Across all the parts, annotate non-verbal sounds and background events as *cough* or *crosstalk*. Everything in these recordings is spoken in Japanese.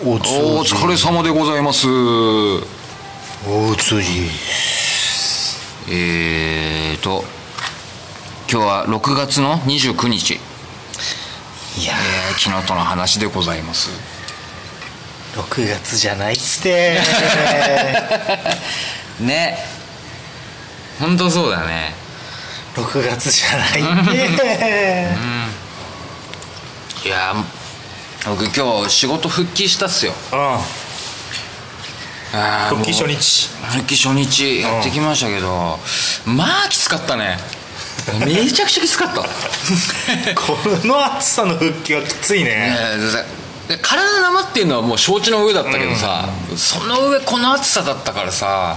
お疲れ様でございます。おつじえーと今日は6月の29日、いや。えー、昨日との話でございます。6月じゃないっす *laughs* ね。ね本当そうだね。6月じゃないねいや僕今日仕事復帰したっすよ。うんあー復帰初日。復帰初日やってきましたけど、まあきつかったね。めちゃくちゃきつかった。*laughs* この暑さの復帰はきついね。ねえで体生っていうのはもう承知の上だったけどさ、その上この暑さだったからさ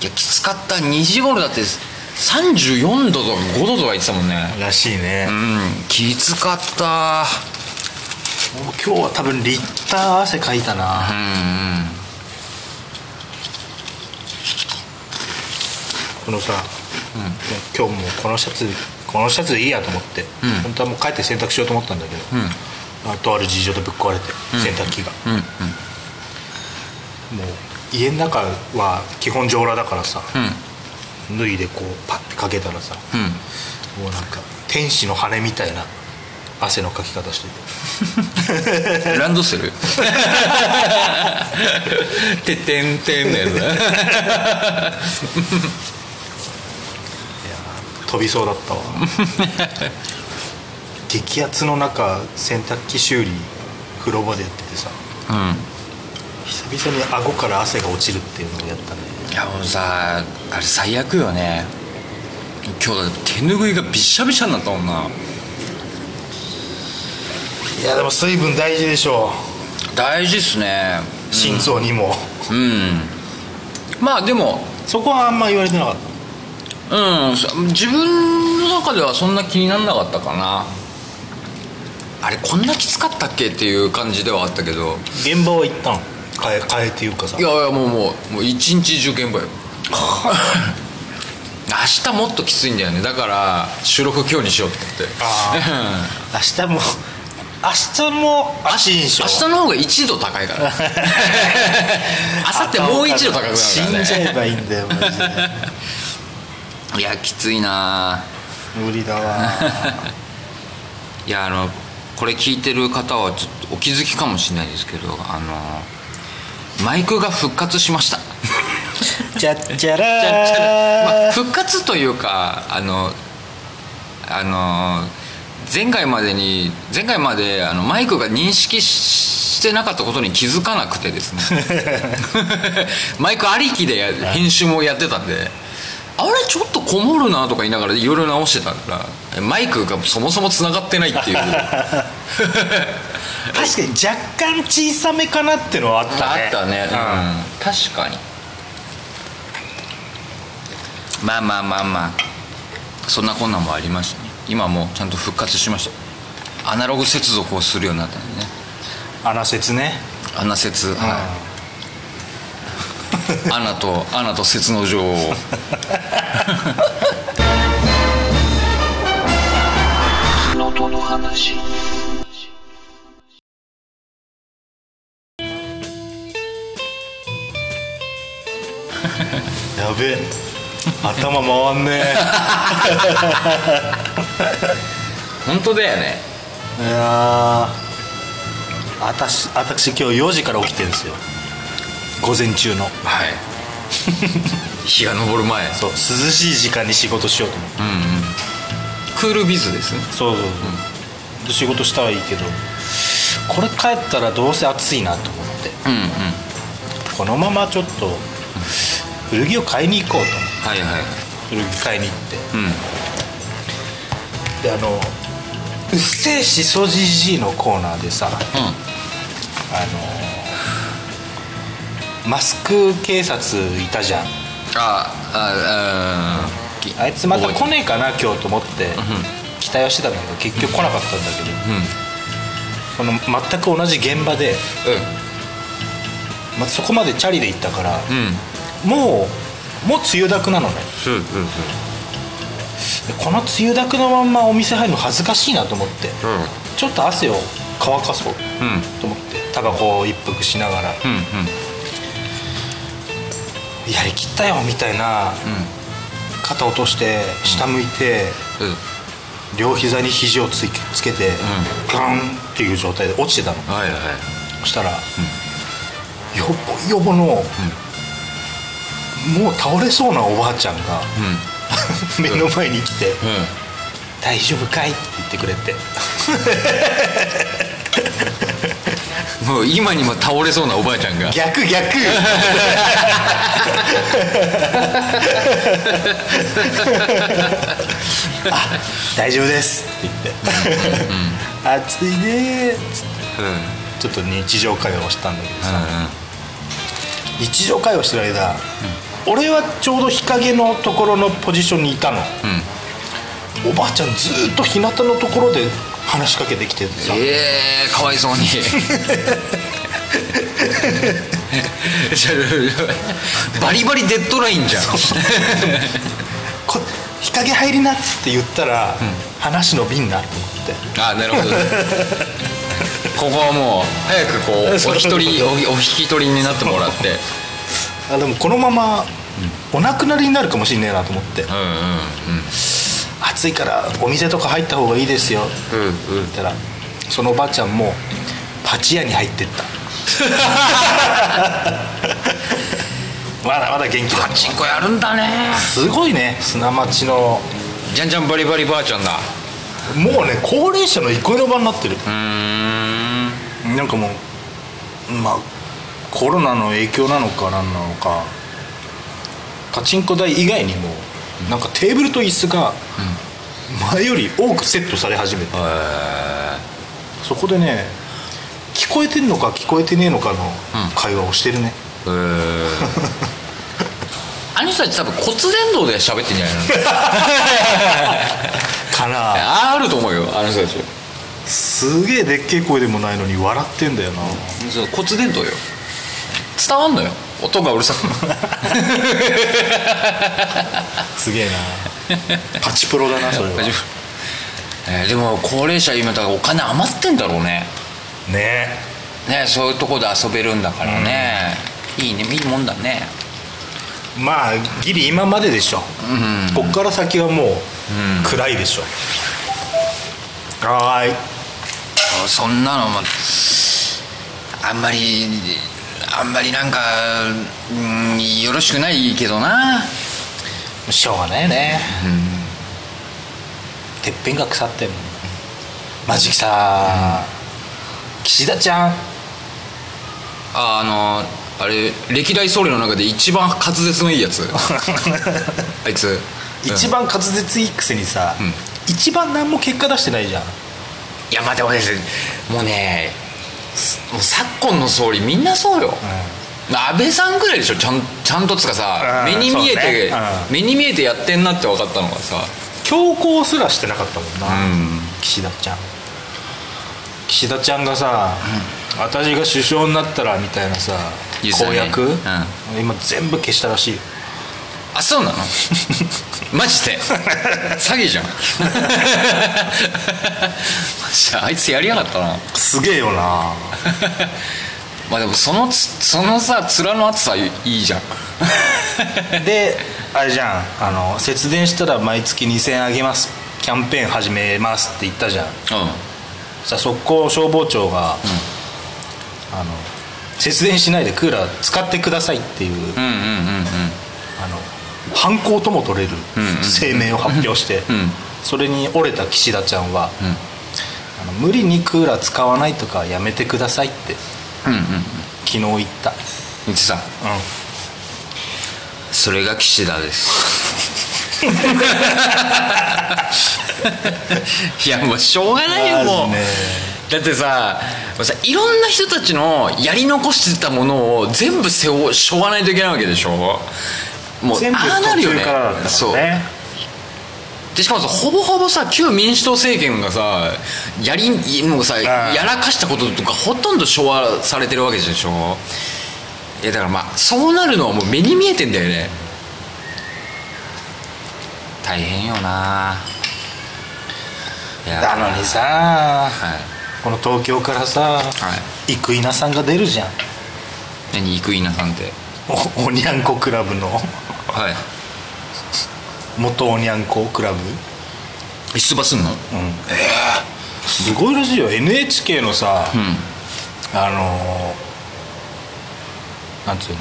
いやきつかった。2時頃だって34度とか5度とか言ってたもんね。らしいね。うんきつかったもう今日は多分リッター汗かいたな。うんうんこのさ、今日もうこのシャツこのシャツでいいやと思って、うん。本当はもう帰って洗濯しようと思ったんだけど、あとある事情でぶっ壊れて、洗濯機が。うんうん。もう家の中は基本上裸だからさ、うん。脱いでこうパッてかけたらさ、うん。もうなんか天使の羽みたいな汗のかき方してて。*laughs* ランドセル？*laughs* てってんてんの *laughs* やつ飛びそうだったわ。激アツの中洗濯機修理風呂場でやっててさ。うん。久々に顎から汗が落ちるっていうのをやったね。いやもうさあれ最悪よね。今日だって手拭いがびっしゃびしゃになったもんないやでも水分大事でしょ大事っすね。心臓にも、うん。まあでもそこはあんま言われてなかっうん。さ自分の中ではそんな気にならなかったかな。あれこんなきつかったっけっていう感じではあったけど。た現場は行ったの？変え変えっていうかさ。いやいやもうもうもう一日中現場よ。*laughs* 明日もっときついんだよね。だから収録今日にしようと思って。あ *laughs* 明日も明日も足にしょ明日の方が1度高いから。*laughs* 明後日もう1度高くなる死んじゃえばいいんだよマジで。いやきついな。無理だわ。いやあのこれ聞いてる方はちょっとお気づきかもしれないですけどあのマイクが復活しました。じゃっちゃらまあー復活というかあのあの前回までに前回まであのマイクが認識ししてなかったことに気づかなくてですね。*laughs* マイクありきでや編集もやってたんであれちょっとこもるなとか言いながらいろいろ直してたからマイクがそもそもつながってないっていう。*laughs* 確かに若干小さめかなってのはあったね。あったね、うん、確かに。まあまあまあまあ。そんなこんなんもありましたね今もうちゃんと復活しました。アナログ接続をするようになったんでね。穴説ね。アナ接はい。*laughs* アナとアナと接の女王 *laughs* やべえ頭回んね本当だよね。えいやー私私今日4時から起きてるんですよ。午前中の。はい。日が昇る前。そう涼しい時間に仕事しようと思って。うんうん。クールビズですね。そうそうそう、で仕事したはいいけどこれ帰ったらどうせ暑いなと思って。うんうん。このままちょっと古着を買いに行こうとはいはい。古着買いに行って。うん。であの「うっせえしそじじい」のコーナーでさあのマスク警察いたじゃん。ああああいつまた来ねえかな今日と思って期待はしてたんだけど結局来なかったんだけど、うんその全く同じ現場で、まあ、そこまでチャリで行ったから、うん。もうもう梅雨だくなのね。うんうんでこの梅雨だくのまんまお店入るの恥ずかしいなと思って。うちょっと汗を乾かそうんうんと思ってタバコを一服しながら。うんうん。やりきったよみたいな。肩落として下向いて、うん。両膝に肘をついつけて、ガンっていう状態で落ちてたの。はいはい。そしたら、よぼよぼの、もう倒れそうなおばあちゃんが、*laughs* 目の前に来て「うん。うん。大丈夫かい?」って言ってくれて。もう今にも倒れそうなおばあちゃんが。逆逆。*laughs* あ大丈夫です。って言って「暑いね」っつって。うん。うんちょっと日常会話をしたんだけどさ、日常会話してる間、俺はちょうど日陰のところのポジションにいたの、おばあちゃんずーっと日向のところで話しかけてきててさ、ええかわいそうに。*laughs* バリバリデッドラインじゃん。こ日陰入りなって言ったら、話伸びんなと思って。あなるほどね。*laughs* ここはもう早くこうお一人おお引き取りになってもらってあでもこのままお亡くなりになるかもしんねえなと思って、うんうん暑いからお店とか入った方がいいですよ。ってうんうん。言ったらそのおばあちゃんもパチ屋に入ってった。*laughs* まだまだ元気だパチンコやるんだね。すごいね砂町の。じゃんじゃんバリバリばあちゃんだもうね高齢者の憩いの場になってる。うーん。なんかもうまあコロナの影響なのか何なのか。パチンコ台以外にもなんかテーブルと椅子が前より多くセットされ始めてへそこでね聞こえてんのか聞こえてねえのかの会話をしてるね、えへえ *laughs* あの人たち多分骨伝導で喋ってんじゃないの？*laughs* かな。ああると思うよあの人たち。すげえでっけえ声でもないのに笑ってんだよな。骨伝導よ伝わんのよ。音がうるさく *laughs* すげえな。パチプロだなそれは。*laughs* えーでも高齢者今だからお金余ってんだろうね。ね。ねそういうとこで遊べるんだからね、いいね。いいもんだね。まあギリ今まででしょ、うん。こっから先はもう暗いでしょ、はーい。そんなのもあんまりあんまりなんか、うん、よろしくないけどな。しょうがないね、てっぺんが腐ってんの。マジさ、岸田ちゃん。ああのあれ歴代総理の中で一番滑舌のいいやつ。*laughs* あいつ。一番滑舌いいくせにさ、ん。一番何も結果出してないじゃん。いやまあでもねもうねすもう昨今の総理みんなそうよ、安倍さんぐらいでしょちゃんちゃんとつかさうん目に見えて、ね。うん。目に見えてやってんなって分かったのがさ。強行すらしてなかったもんな、うん。岸田ちゃん。岸田ちゃんがさ、私が首相になったらみたいなさ公約、う今全部消したらしいよあそうなの？*laughs* マジで？詐欺じゃん。*laughs* あいつやりやがったな。すげえよな。*laughs* まあでもそのつそのさ面の厚さいいじゃん。であれじゃん。あの節電したら毎月2000円あげます。キャンペーン始めますって言ったじゃん。うん。さあ速攻消防庁が、あの節電しないでクーラー使ってくださいっていう、うんうんうんうん。あの犯行とも取れるんうん声明を発表して、ん。それに折れた岸田ちゃんは、あの無理にクーラー使わないとかやめてくださいってうんうんうん。昨日言った、言ってさそれが岸田です。*laughs* いやもうしょうがないよもう。だってさいろんな人たちのやり残してたものを全部背負しょうがないといけないわけでしょ？もう全部途中からだったそう。からねでしかもさほぼほぼさ旧民主党政権がさやりもうさん。やらかしたこととかほとんど昭和されてるわけでしょいやだからまあそうなるのはもう目に見えてんだよね。大変よな。いやなのにさ、はい。この東京からさ、は生稲さんが出るじゃん。何生稲さんって？おおにゃんこクラブのはい。元おにゃんこクラブ？出馬すんの？うん。すごいらしいよ。NHK のさ、うん。あのーなんつうの？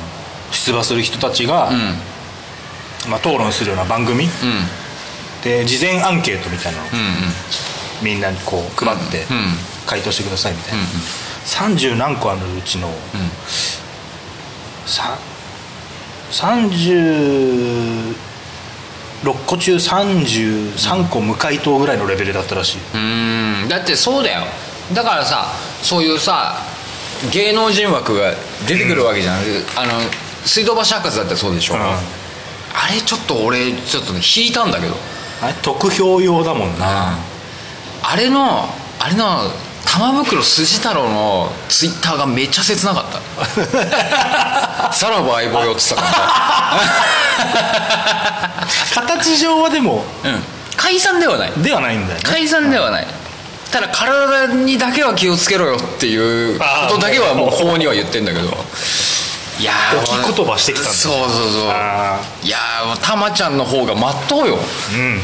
出馬する人たちが、うん。まあ、討論するような番組？うん。で事前アンケートみたいなの。をうんうん。みんなにこう配ってうんうん。回答してくださいみたいな、うん30何個あるうちのうん。さ36個中33個無回答ぐらいのレベルだったらしい、うーん。だってそうだよ。だからさそういうさ芸能人枠が出てくるわけじゃん、あの水道橋博士だってそうでしょ、うん。あれちょっと俺ちょっとね引いたんだけど。あれ得票用だもんな、あれのあれの玉袋筋太郎のツイッターがめっちゃ切なかった。*laughs* さらば相棒よって言ってたか形上はでもらうん。解散ではない。ではないんだよね。解散ではない。ただ体にだけは気をつけろよっていうことだけはもう法には言ってんだけど。いやー置き言葉してきたんだ。そうそうそう。あいやーたまちゃんの方がまっとうよ。ーうん。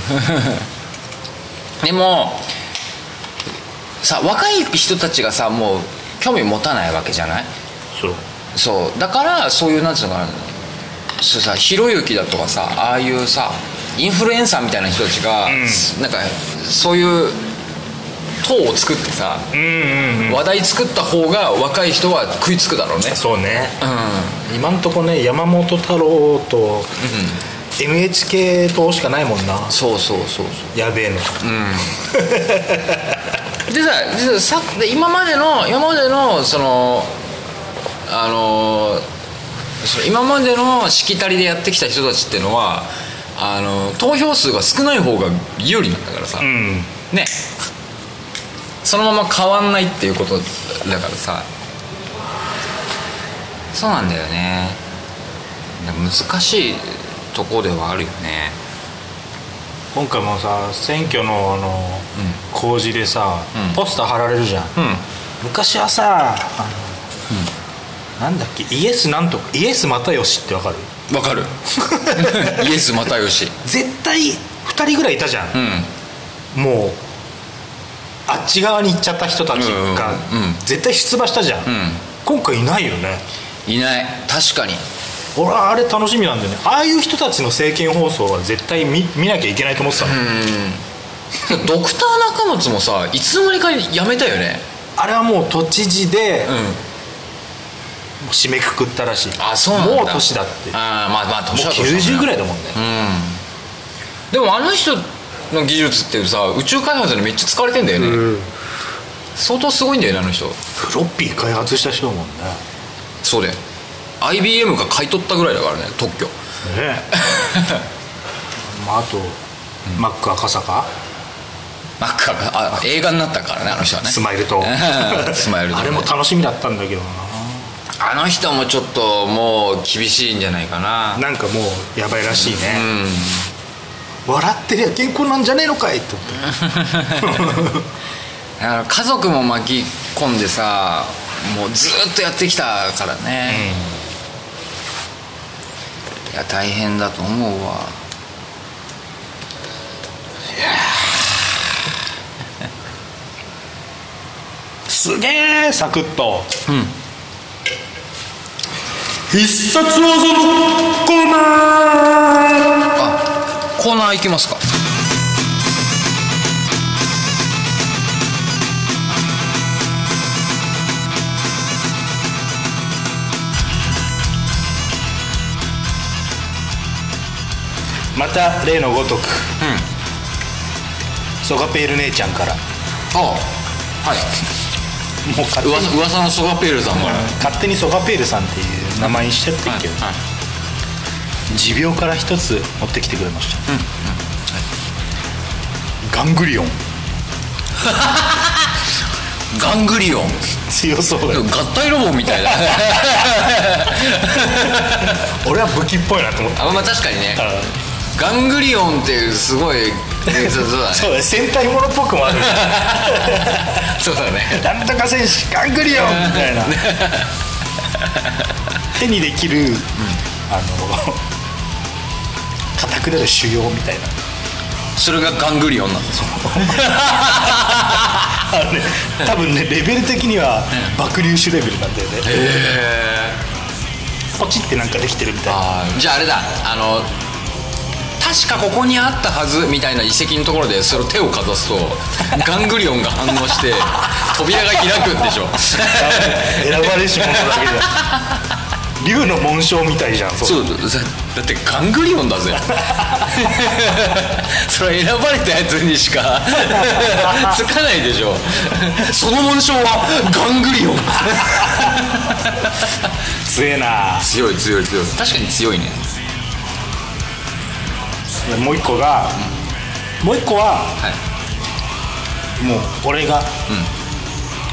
*laughs* でもさ若い人たちがさもう興味持たないわけじゃない？そう。そう。だからそういうなんつうのかな。そうさひろゆきだとかさああいうさインフルエンサーみたいな人たちが、なんかそういう党を作ってさ、うんうんうん。話題作った方が若い人は食いつくだろうね。そうね。う今んとこね山本太郎と NHK 党しかないもんな。んそうそうそうそう。やべえの *laughs* でさでさで今までの今までのそのあの今までのしきたりでやってきた人たちっていうのはあの投票数が少ない方が有利なんだからさ、うん。ね。そのまま変わんないっていうことだからさ。そうなんだよね。難しいとこではあるよね今回もさ選挙のあの、公示でさ、うん。ポスター貼られるじゃん、うん。昔はさあの、なんだっけイエスなんとかイエス又吉ってわかる？わかる。*laughs* イエス又吉。絶対2人ぐらいいたじゃん。う、ん。もうあっち側に行っちゃった人たちが絶対出馬したじゃん、う今回いないよね。んいない。確かに俺はあれ楽しみなんだよね。ああいう人たちの政見放送は絶対見見なきゃいけないと思ってたの、*laughs* ドクター中松もさいつの間にか辞めたよね。あれはもう都知事でうん。締めくくったらしい。あそうなんだ。もう年だって。もああまあまあう年は年だね。90ぐらいだもんね。うん。でもあの人の技術ってさ宇宙開発にめっちゃ使われてんだよね、うん。相当すごいんだよねあの人。フロッピー開発した人だもんね。そうだよ IBM が買い取ったぐらいだからね特許。ねまああと、マック赤坂？マックがあ映画になったからねあの人はね。スマイルと。*laughs* スマイルとあれも楽しみだったんだけどあの人もちょっともう厳しいんじゃないかな。ななんかもうやばいらしいね、うん。笑ってりゃ健康なんじゃねえのかいって思って。だから家族も巻き込んでさもうずっとやってきたからね、いや大変だと思うわ。すげえサクッと。うん。必殺技のコーナー。あコーナー行きますかまた例のごとく。うん。ソガペール姉ちゃんから。あはい。もう勝手に。噂噂のソガペールさんから、勝手にソガペールさんっていう名前にしちゃっていいけど、はい持病から一つ持ってきてくれました、ガングリオン。*laughs* ガングリオン。強そうだよ。合体ロボみたいだ *laughs* 俺は武器っぽいなと思ったあまあ確かにねガングリオンっていうすごいえそうそうだね。*laughs* そうだね。戦隊ものっぽくもある。*laughs* そうだね。なんとか戦士ガングリオンみたいな。*laughs* 手にできる、あの硬くなる腫瘍みたいな。それがガングリオンなんですよあのね多分ねレベル的には爆粒子レベルなんだよね。へえポチってなんかできてるみたいな。じゃああれだ。あの確かここにあったはずみたいな遺跡のところでそれを手をかざすとガングリオンが反応して *laughs* 扉が開くんでしょ。選ばれし者だけじゃ。竜の紋章みたいじゃんそうだだってガングリオンだぜ。*laughs* それは選ばれたやつにしか *laughs* つかないでしょ。その紋章はガングリオン。強えな。強い強い強い。確かに強いねでもう一個が、もう一個ははい。もう俺が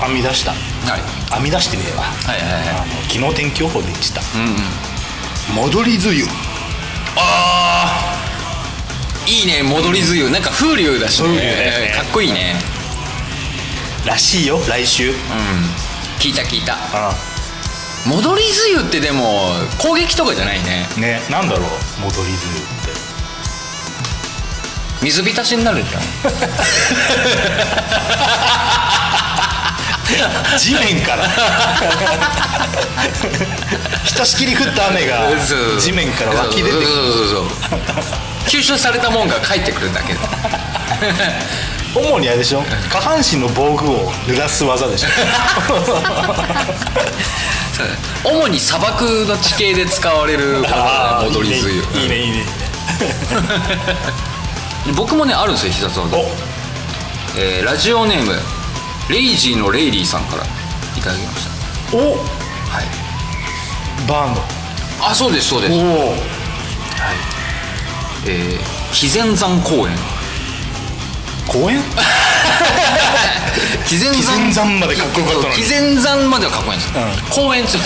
編み出した、はい。編み出してねえわはいはいはい。あの昨日天気予報で言ってた。うんうん。戻り梅雨。あー。いいね戻り梅雨。なんか風流だしね。風流だよね。かっこいいね。らしいよ来週。うん。うん聞いた聞いた。戻り梅雨ってでも攻撃とかじゃないね。ねなんだろう戻り梅雨水浸しになるじゃん。地面から。ひとしきり降った雨が地面から湧き出てくる。吸収されたもんが帰ってくるだけ。だ主にあれでしょ？下半身の防具を濡らす技でしょ。*laughs* 主に砂漠の地形で使われるあー戻り梅雨いいねいいねいいね *laughs* 僕もねあるんですよ必殺技、えーラジオネームレイジーのレイリーさんからいただきましおお。たはい。バーンド。あそうですそうです。おおえー、肥前山公園。公園？*laughs* 肥前山。までかっこよかったのに。肥前山まではかっこいいんです。よ、うん。公園つい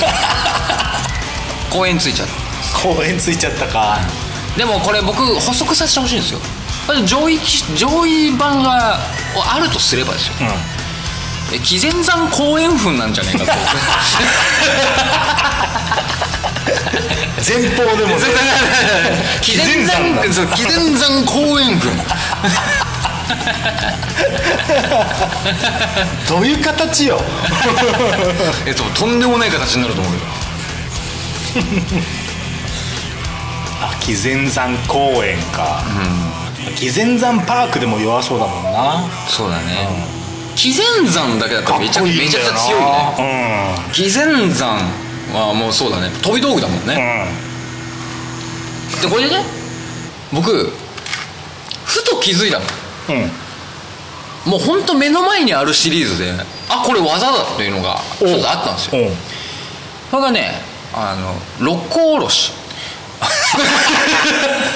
公園ついちゃった。公園ついちゃったか。でもこれ僕補足させてほしいんですよ上位機上位版があるとすればですよ。うん。え紀前山公園墳なんじゃねえかと。前方でもね。*laughs* 紀前山紀前山公園墳。どういう形よ。*laughs* えっととんでもない形になると思うよ *laughs* あ紀前山公園か紀前山パークでも弱そうだもんな。そうだね。紀前山だけだったからっめちゃくちゃ強いね。紀前山はもうそうだね。飛び道具だもんうん。ね、でこれでね僕ふと気づいたの。うん。うんもうほんと目の前にあるシリーズであこれ技だっていうのがちょっとあったんですよ。う。んそれがねあの六甲おろし *laughs*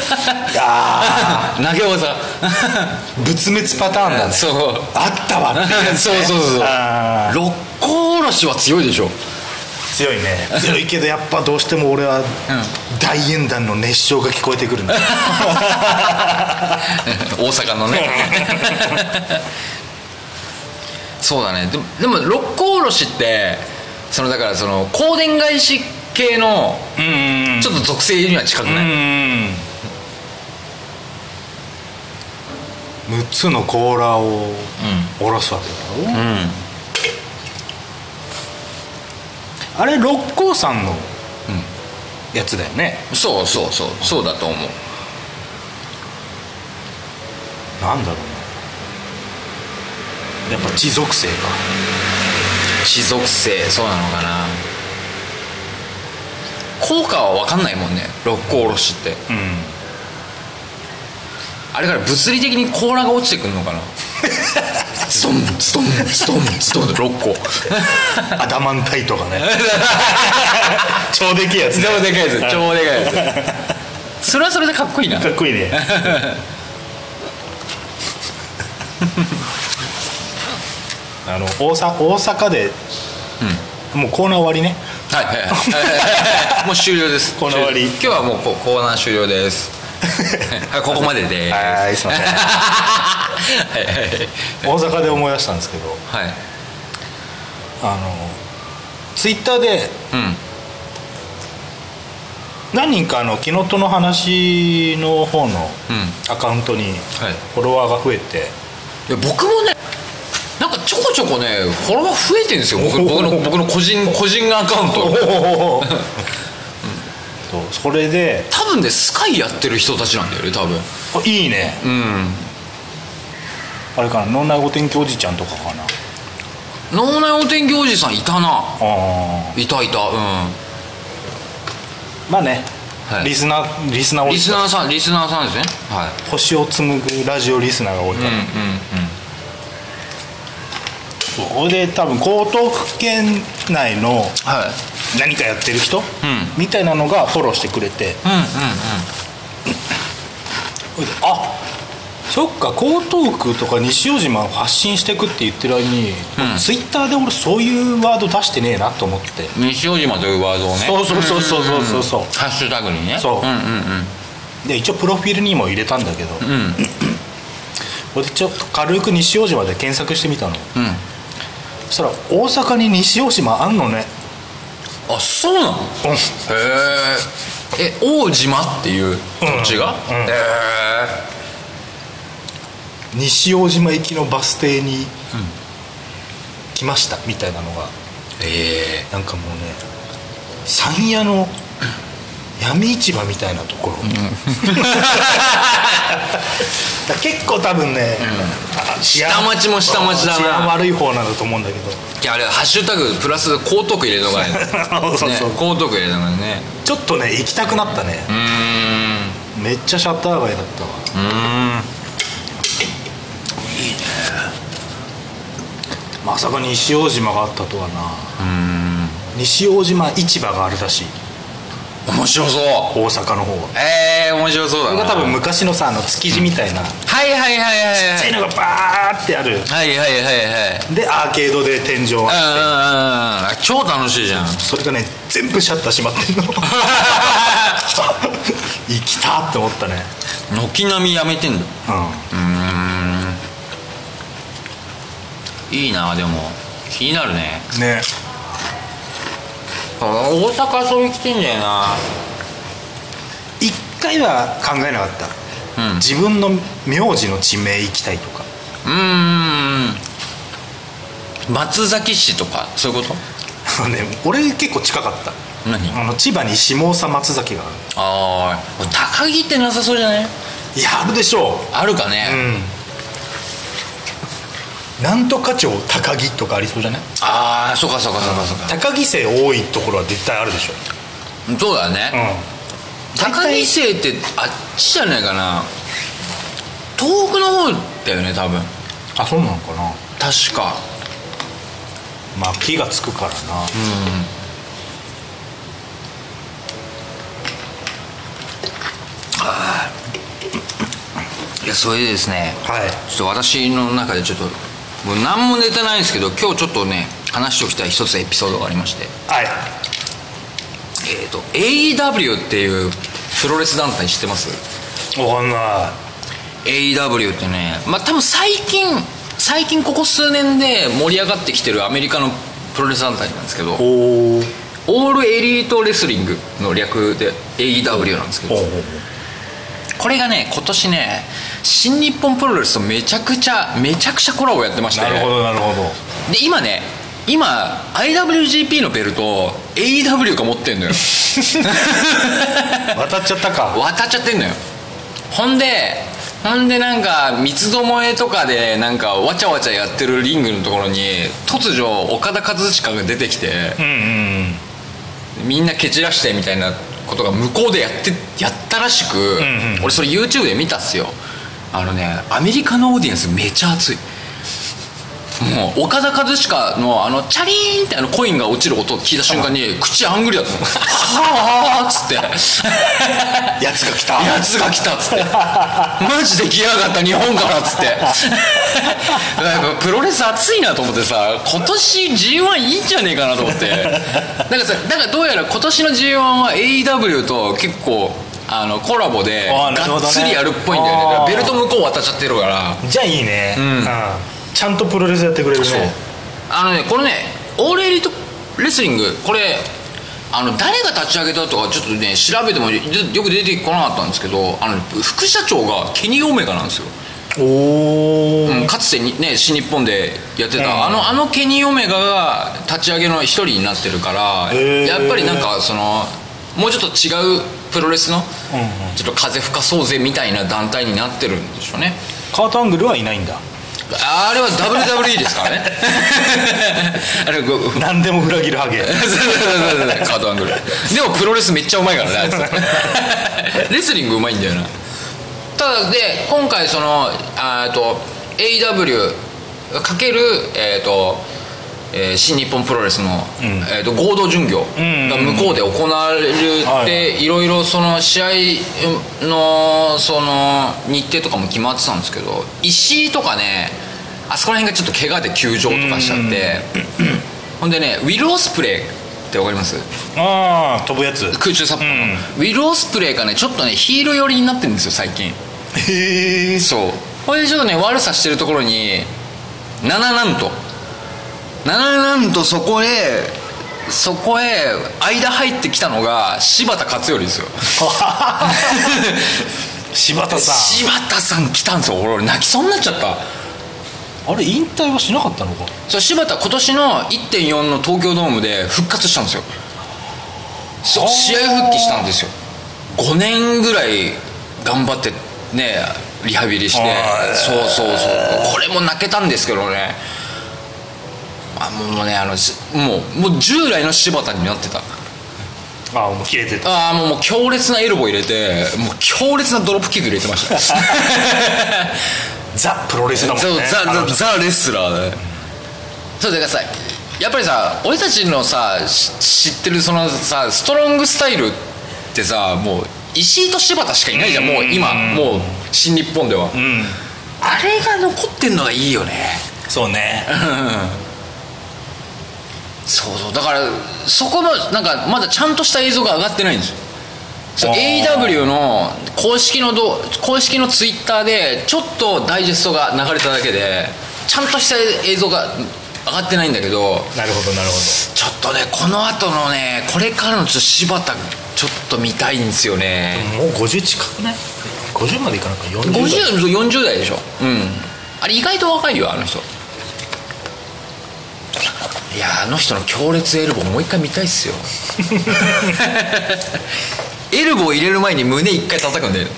あ投げ技。ー仏滅パターンだね。そう。あったわっていうね。*laughs* そうそうそう六甲おろしは強いでしょ。強いね。強いけどやっぱどうしても俺は大演壇の熱唱が聞こえてくるんだ *laughs* 大阪のね。*laughs* そうだね。でもでも六甲おろしってそのだからその香典返し系のうんちょっと属性には近くない、うん6つの甲羅を下ろすわけだろ、うん。あれ六甲山のやつだよね？そうそうそう。そうだと思う。なんだろうなやっぱ地属性か。地属性。そうなのかな。効果は分かんないもんね。六甲おろしって。うんあれから物理的に甲羅が落ちてくるのかな？ストンストンストンストン。6個。*laughs* アダマンタイトがね。*laughs* 超でけえやつ超でかいやつ。超でかいやつ。それはそれでかっこいいな。かっこいいね。*laughs* あの大阪大阪で、もうコーナー終わりね。はいはいはい。もう終了です。コーナー終わり。今日はもうこコーナー終了です。はい *laughs* ここまでで。はいすいません。*laughs* はいはい。大阪で思い出したんですけどはい。あのツイッターでうん。何人かあのキノトの話の方のうん。アカウントにはい。フォロワーが増えて、いや僕もねなんかちょこちょこねフォロワー増えてるんですよ。僕僕の僕の個人個人アカウントそうそれで多分ねスカイやってる人たちなんだよね多分。あいいね。うん。あれかな脳内お天気おじちゃんとかかな。脳内お天気おじさんいたな。ああいたいたうん。まあね、はい。リスナーリスナーリスナーさんリスナーさんですね。はい。星を紡ぐラジオリスナーが多いから、うんうんそこで多分江東区県内のはい何かやってる人、ん。みたいなのがフォローしてくれて。うんうんうん。あそっか江東区とか西大島を発信してくって言ってる間に、うん。ツイッターで俺そういうワード出してねえなと思って、西大島というワードをね。そうそうそうそうそうそう。そうハッシュタグにね。そう。うんうんで一応プロフィールにも入れたんだけど、うんうん。これでちょっと軽く西大島で検索してみたの。うん。そしたら大阪に西大島あんのねあそうなの？うん。へええ大島っていう？土地が、うん。うんへえ西大島行きのバス停に来ましたみたいなのが。えなんかもうね山谷の闇市場みたいなところ、だ結構多分ね、あ治安下町も下町だな。悪い方なんだと思うんだけど。いやあれハッシュタグプラス江東区入れるのがね。*laughs* そうそうそう。ね江東区入れるのがね。ちょっとね行きたくなったね。うーん。めっちゃシャッター街だったわ。うーん。まさか西大島があったとはな。う西大島市場があるらしい面白そう。大阪の方は。えー、面白そうだな。多分昔のさあの築地みたいな。ちっはいはいはいはい。ちゃいのがバーってある。はいはいはいはいでアーケードで天井うんうんあうんうん。超楽しいじゃん。ってそれがね全部シャッター閉まってんの。*laughs* 生きたって思ったね。軒並みやめてんだ。うん。いいなでも。気になるね。んね。あ大阪遊び来てんだよな一回は考えなかった、うん。自分の名字の地名行きたいとか。うーん松崎市とかそういうこと？ね俺結構近かった。何？あの千葉に下総松崎があああ高木ってなさそうじゃない？るいやあるでしょあるかね、ううんなんとか町高木とかありそうじゃない？ああそうかそうかそうかそうか。高木生多いところは絶対あるでしょ。そうだね、うん。高木生ってあっちじゃないかな。東北の方だよね多分。あそうなのかな。確か。まあ木がつくからな。いやそれでですね。はい。ちょっと私の中でちょっともう何もネタないんですけど今日ちょっとね話しておきたい一つエピソードがありまして。はい。えっ、と AEW っていうプロレス団体知ってます？わかんない。AEW ってねまあ多分最近最近ここ数年で盛り上がってきてるアメリカのプロレス団体なんですけどオールエリートレスリングの略で AEW なんですけどおこれがね今年ね新日本プロレスとめちゃくちゃめちゃくちゃコラボやってまして。なるほどなるほど。で今ね今 IWGP のベルト AEW が持ってんのよ。*laughs* 渡っちゃったか。渡っちゃってんのよ。ほんでほんでなんか三つどもえとかでなんかわちゃわちゃやってるリングのところに突如岡田和親が出てきて。うんうんみんな蹴散らしてみたいなことが向こうでやってやったらしく、んうん。俺それ YouTube で見たっすよ。あのねアメリカのオーディエンスめちゃ熱いもう岡田和親のあのチャリーンってあのコインが落ちる音を聞いた瞬間に口あんぐりだったの。はあっつって。やつが来た。やつが来たっつって。マジで来やがった日本からっつって。やっぱプロレス熱いなと思ってさ今年 G1 いいんじゃねえかなと思って。なんかさだからどうやら今年の G1 は AEW と結構あのコラボでがっつりやるっぽいんだよね。あー。ベルト向こう渡っちゃってるから。じゃあいいね。んちゃんとプロレスやってくれるそう。ねあのねこれねオールエリートレスリングこれあの誰が立ち上げたとかちょっとね調べてもよよく出てこなかったんですけどあの副社長がケニー・オメガなんですよ、おおうん、かつてにね新日本でやってた、うん。あのあのケニー・オメガが立ち上げの一人になってるからやっぱりなんかそのもうちょっと違うプロレスの、うんうん。ちょっと風吹かそうぜみたいな団体になってるんでしょうね。カートアングルはいないんだあれは WWE ですからね。*laughs* あれご何でも裏切るハゲ。*laughs* カートアングル。でもプロレスめっちゃうまいからねあいつ。*laughs* レスリングうまいんだよな。ただで今回そのあーと AW かけるえっ、と、えー新日本プロレスの、うん。えー、と合同巡業が向こうで行われるって、い。ろいろその試合のその日程とかも決まってたんですけど石井とかねあそこら辺がちょっと怪我で休場とかしちゃって、ほんでねウィル・オスプレイってわかります？ああ飛ぶやつ。空中サポートの、うん。ウィル・オスプレイがねちょっとねヒール寄りになってるんですよ最近。へえそう。これでちょっとね悪さしてるところに7なんと7なんとそこへそこへ間入ってきたのが柴田勝頼ですよ。*laughs* 柴田さ柴田さん来たんですよ俺泣きそうになっちゃった。んあれ引退はしなかったのか？そう柴田今年の1.4の東京ドームで復活したんですよ。そう試合復帰したんですよ。5年ぐらい頑張ってねリハビリして。はい。そうそうそう。これも泣けたんですけどねあもうねあのしもうもう従来の柴田になってた。ああもう切れてた。ああもうもう強烈なエルボー入れてもう強烈なドロップキック入れてました。*laughs* ザ・プロレスだもんね。そうザザザレスラーだね。そうだからさやっぱりさ俺たちのさし知ってるそのさストロングスタイルってさもう石井と柴田しかいないじゃん。もう今もう新日本では、うん。あれが残ってんのがいいよね。そうね *laughs* そうそう。だからそこのなんかまだちゃんとした映像が上がってないんですよ。そう AW の公式のど公式のツイッターでちょっとダイジェストが流れただけでちゃんとした映像が上がってないんだけどなるほどなるほちょっとねこの後のねこれからのちょっと柴田ちょっと見たいんですよね。どもう50近くない？50までいかなくて40代 50, 40代でしょ。うん。あれ意外と若いよあの人いやあの人の強烈エルボーもう一回見たいっすよ。*laughs* エルボー入れる前に胸一回叩くんだよ *laughs*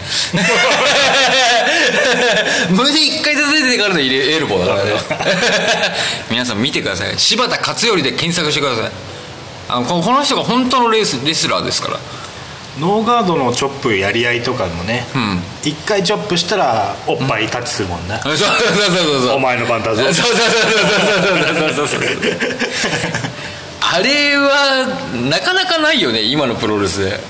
胸一回叩いてからの入れエルボーだからね。皆さん見てください。柴田勝頼で検索してください。あのここの人が本当のレースレスラーですからノーガードのチョップやり合いとかもね、う一、ん、回チョップしたらおっぱいタッチするもんな、そうそうそうそうお前の番だぞ。そうそうそうそうそうそうそうあれはなかなかないよね今のプロレスで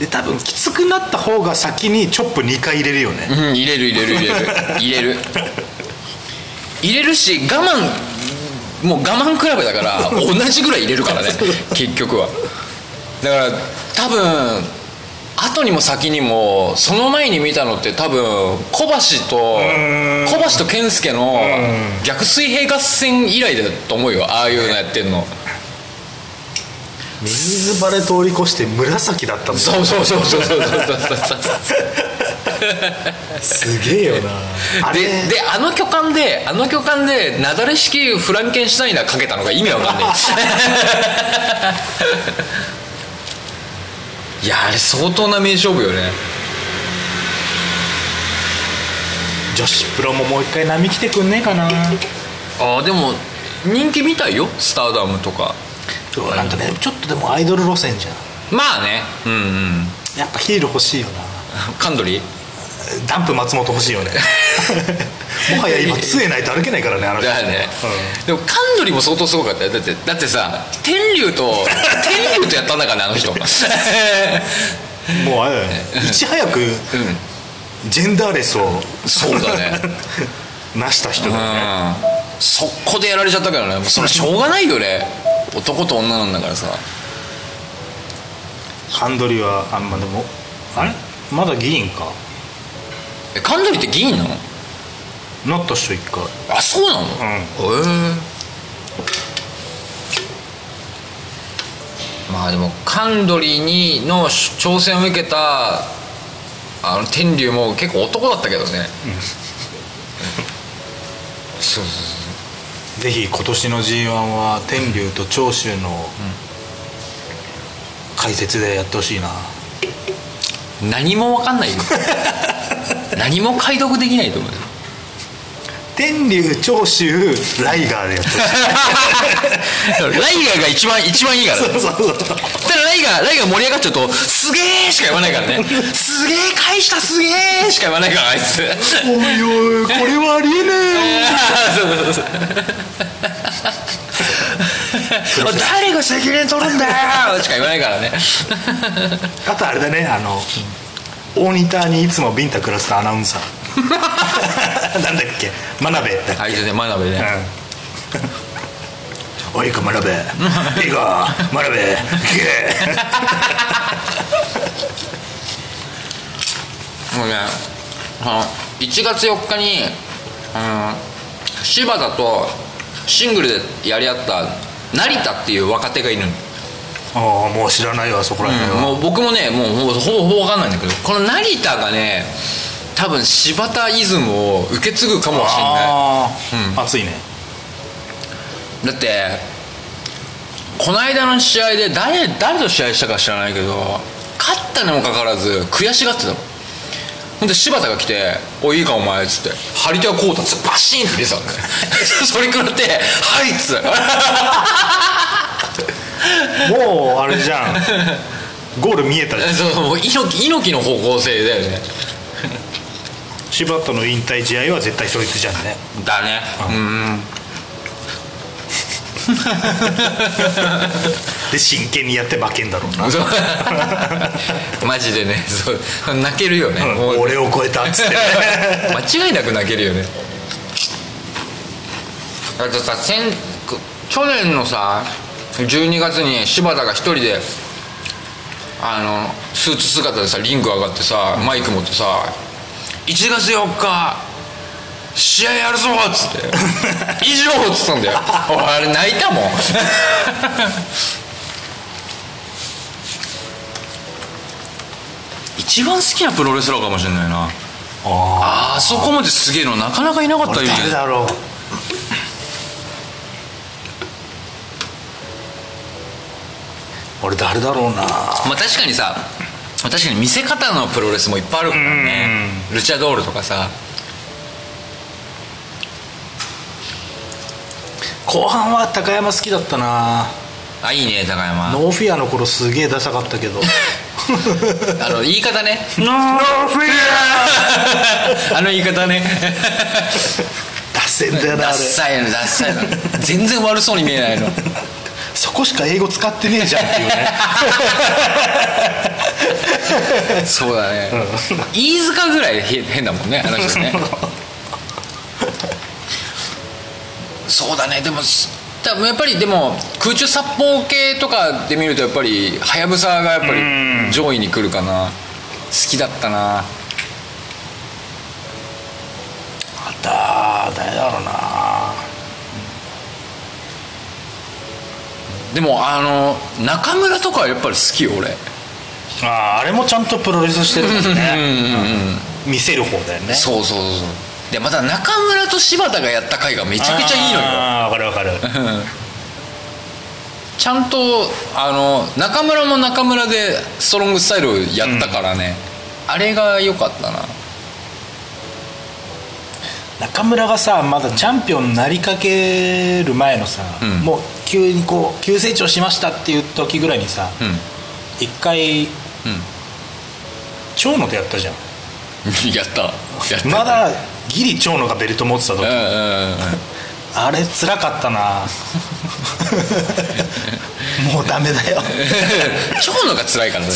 で多分きつくなった方が先にチョップ2回入れるよねうん入れる入れる入れる入れる入れるし我慢もう我慢比べだから同じぐらい入れるからね結局はだから多分後にも先にもその前に見たのって多分小橋とん。小橋と健介の逆水平合戦以来だと思うよああいうのやってんの。水バレ通り越して紫だったもんそうそうそうそうそうそうそうそうすげえよなでであの巨漢であの巨漢でなだれ式フランケンシュタイナーかけたのが意味わかんないいやあれ相当な名勝負よね。女子プロももう一回波来てくんねえかな。ああでも人気みたいよ。スターダムとか。そうなんかねちょっとでもアイドル路線じゃん。まあね。うんうん。やっぱヒール欲しいよな。カンドリダンプ松本欲しいよね。*laughs* もはや今杖ないと歩けないからねあの人。だよね、でもカンドリも相当すごかったよ。だってだってさ天竜と *laughs* 天竜とやったんだからねあの人。う *laughs* んもうあれだよね。いち早くうん。ジェンダーレスをそうだね。なした人だよね。うん。速攻でやられちゃったからね。もうそれはしょうがないよね。男と女なんだからさ。ハンドリはあんまでもあれ？まだ議員か？え神取って議員なの？なったっしょ一回。あそうなの？うん。へえ。まあでも神取にの挑戦を受けたあの天竜も結構男だったけどね、そうそうそうぜひ今年の g 1は天竜と長州の解説でやってほしいな。何も分かんないよ *laughs* 何も解読できないと思う。よ天竜長州ライガーでやってほしいライガーが一番一番いいからね。そうそうそう。ただライガーライガー盛り上がっちゃうと「すげえ!」しか言わないからね「すげえ返したすげえ!」しか言わないからあいつ。おいおいこれはありえね *laughs* そうそうそう。誰が責任取るんだよ。*laughs* しか言わないからね。えあとあれだねあの大仁田にいつもビンタ暮らすアナウンサー。*laughs* なんだっけ？真鍋。だっけあいつね真鍋ね。うん。おいいか真鍋。いいか真鍋。聞け。*laughs* もうねあの1月4日に、うん、柴田とシングルでやり合った成田っていう若手がいるのああもう知らないわそこら辺は、もう僕もねもうほぼほぼ分かんないんだけどこの成田がね多分柴田イズムを受け継ぐかもしれない。うん。熱いね。だってこの間の試合で誰誰と試合したか知らないけど勝ったにもかかわらず悔しがってたの。ほんで柴田が来て「おいいいかお前」っつって「張り手はこうだ」っつってバシーンって出てたんだよそれ食らって「はい」っつって *laughs* もうあれじゃん。*laughs* ゴール見えたじゃん。そうもう猪木猪木の方向性だよね。柴田の引退試合は絶対そいつじゃんね。だね。うん。*laughs* で真剣にやって負けんだろうな、*laughs* マジでね。そう。泣けるよね、もう俺を超えたっつって。間違いなく泣けるよね。だってさ先去年のさ12月に柴田が一人であのスーツ姿でさリング上がってさマイク持ってさ「1月4日試合やるぞ!」っつって「以上!」っつったんだよ *laughs* 俺あれ泣いたもん *laughs* 一番好きなプロレスラーかもしれないなああそこまですげえのなかなかいなかったよ誰だろう俺誰だろうな。まあ確かにさ確かに見せ方のプロレスもいっぱいあるからね。ルチャドールとかさ。後半は高山好きだったな。あいいね高山。ノーフィアの頃すげえダサかったけど。*laughs* *laughs* *laughs* あの言い方ね。ノーフィあの言い方ね。あダセえんだよなダッあれサいよねダッサいの。全然悪そうに見えないのそこしか英語使ってねえじゃんっていうね。*laughs* そうだね。飯塚ぐらいへ変だもんねあの人ね。そう。だね。でもす多分やっぱりでも空中殺法系とかで見るとやっぱりはやぶさがやっぱり上位に来るかな。好きだったな。あった誰だろうなでもあの中村とかはやっぱり好きよ俺。あああれもちゃんとプロレスしてるもんね見せる方だよね。そうそうそうでまた中村と柴田がやった回がめちゃくちゃいいのよ。ああ分かる分かる。*laughs* ちゃんとあの中村も中村でストロングスタイルやったからね、あれが良かったな中村がさまだチャンピオンになりかける前のさ、うん。もう急にこう急成長しましたっていう時ぐらいにさうん。一回う長野でやったじゃん。ん *laughs* やった。やった。まだギリ長野がベルト持ってた時。*laughs* あれ辛かったな。*laughs* もうダメだよ。蝶野が辛いからね。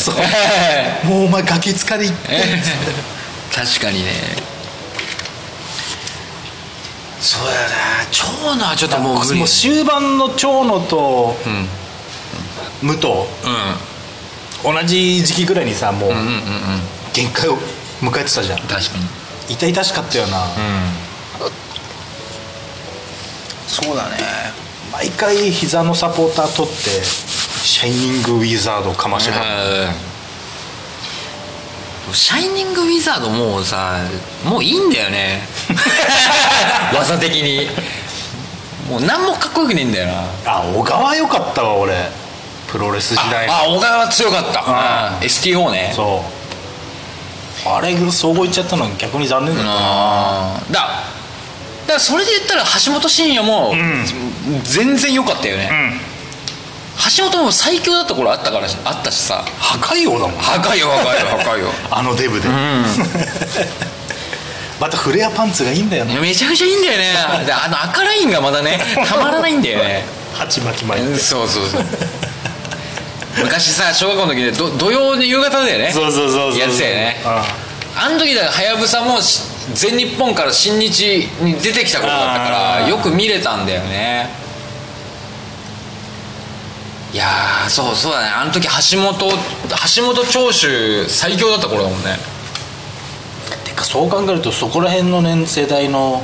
もうお前ガキ使でいって。確かにねそうやな。蝶野はちょっともう無理。もう終盤の長野とうん。武藤うん。同じ時期ぐらいにさもううんうんうんうん。限界を迎えてたじゃん。確かに。痛々しかったよな、うん。そうだね。毎回膝のサポーター取ってシャイニングウィザードかましてた、シャイニングウィザードもうさもういいんだよね。*laughs* 技的に。もう何もかっこよくねえんだよな。あ小川良かったわ俺。プロレス時代の。あ小川は強かった、あうん。STO ね。そう。あれ総合いっちゃったのは逆に残念だったな。だだからそれで言ったら橋本真也もん。全然良かったよね、うん橋本も最強だった頃あったからあったしさ。破壊王だもん破壊よ破壊よ破壊よあのデブで、*laughs* またフレアパンツがいいんだよねめちゃくちゃいいんだよね。であの赤ラインがまだねたまらないんだよね。鉢巻き巻いて。そうそうそう。昔さ小学校の時でど土曜の夕方だよね。そうそうそうそう。やってたよね。あの時だはやぶさもし全日本から新日に出てきた頃だったからよく見れたんだよねいやーそうそうだね。あの時橋本橋本長州最強だった頃だもんね。てかそう考えるとそこら辺の年世代の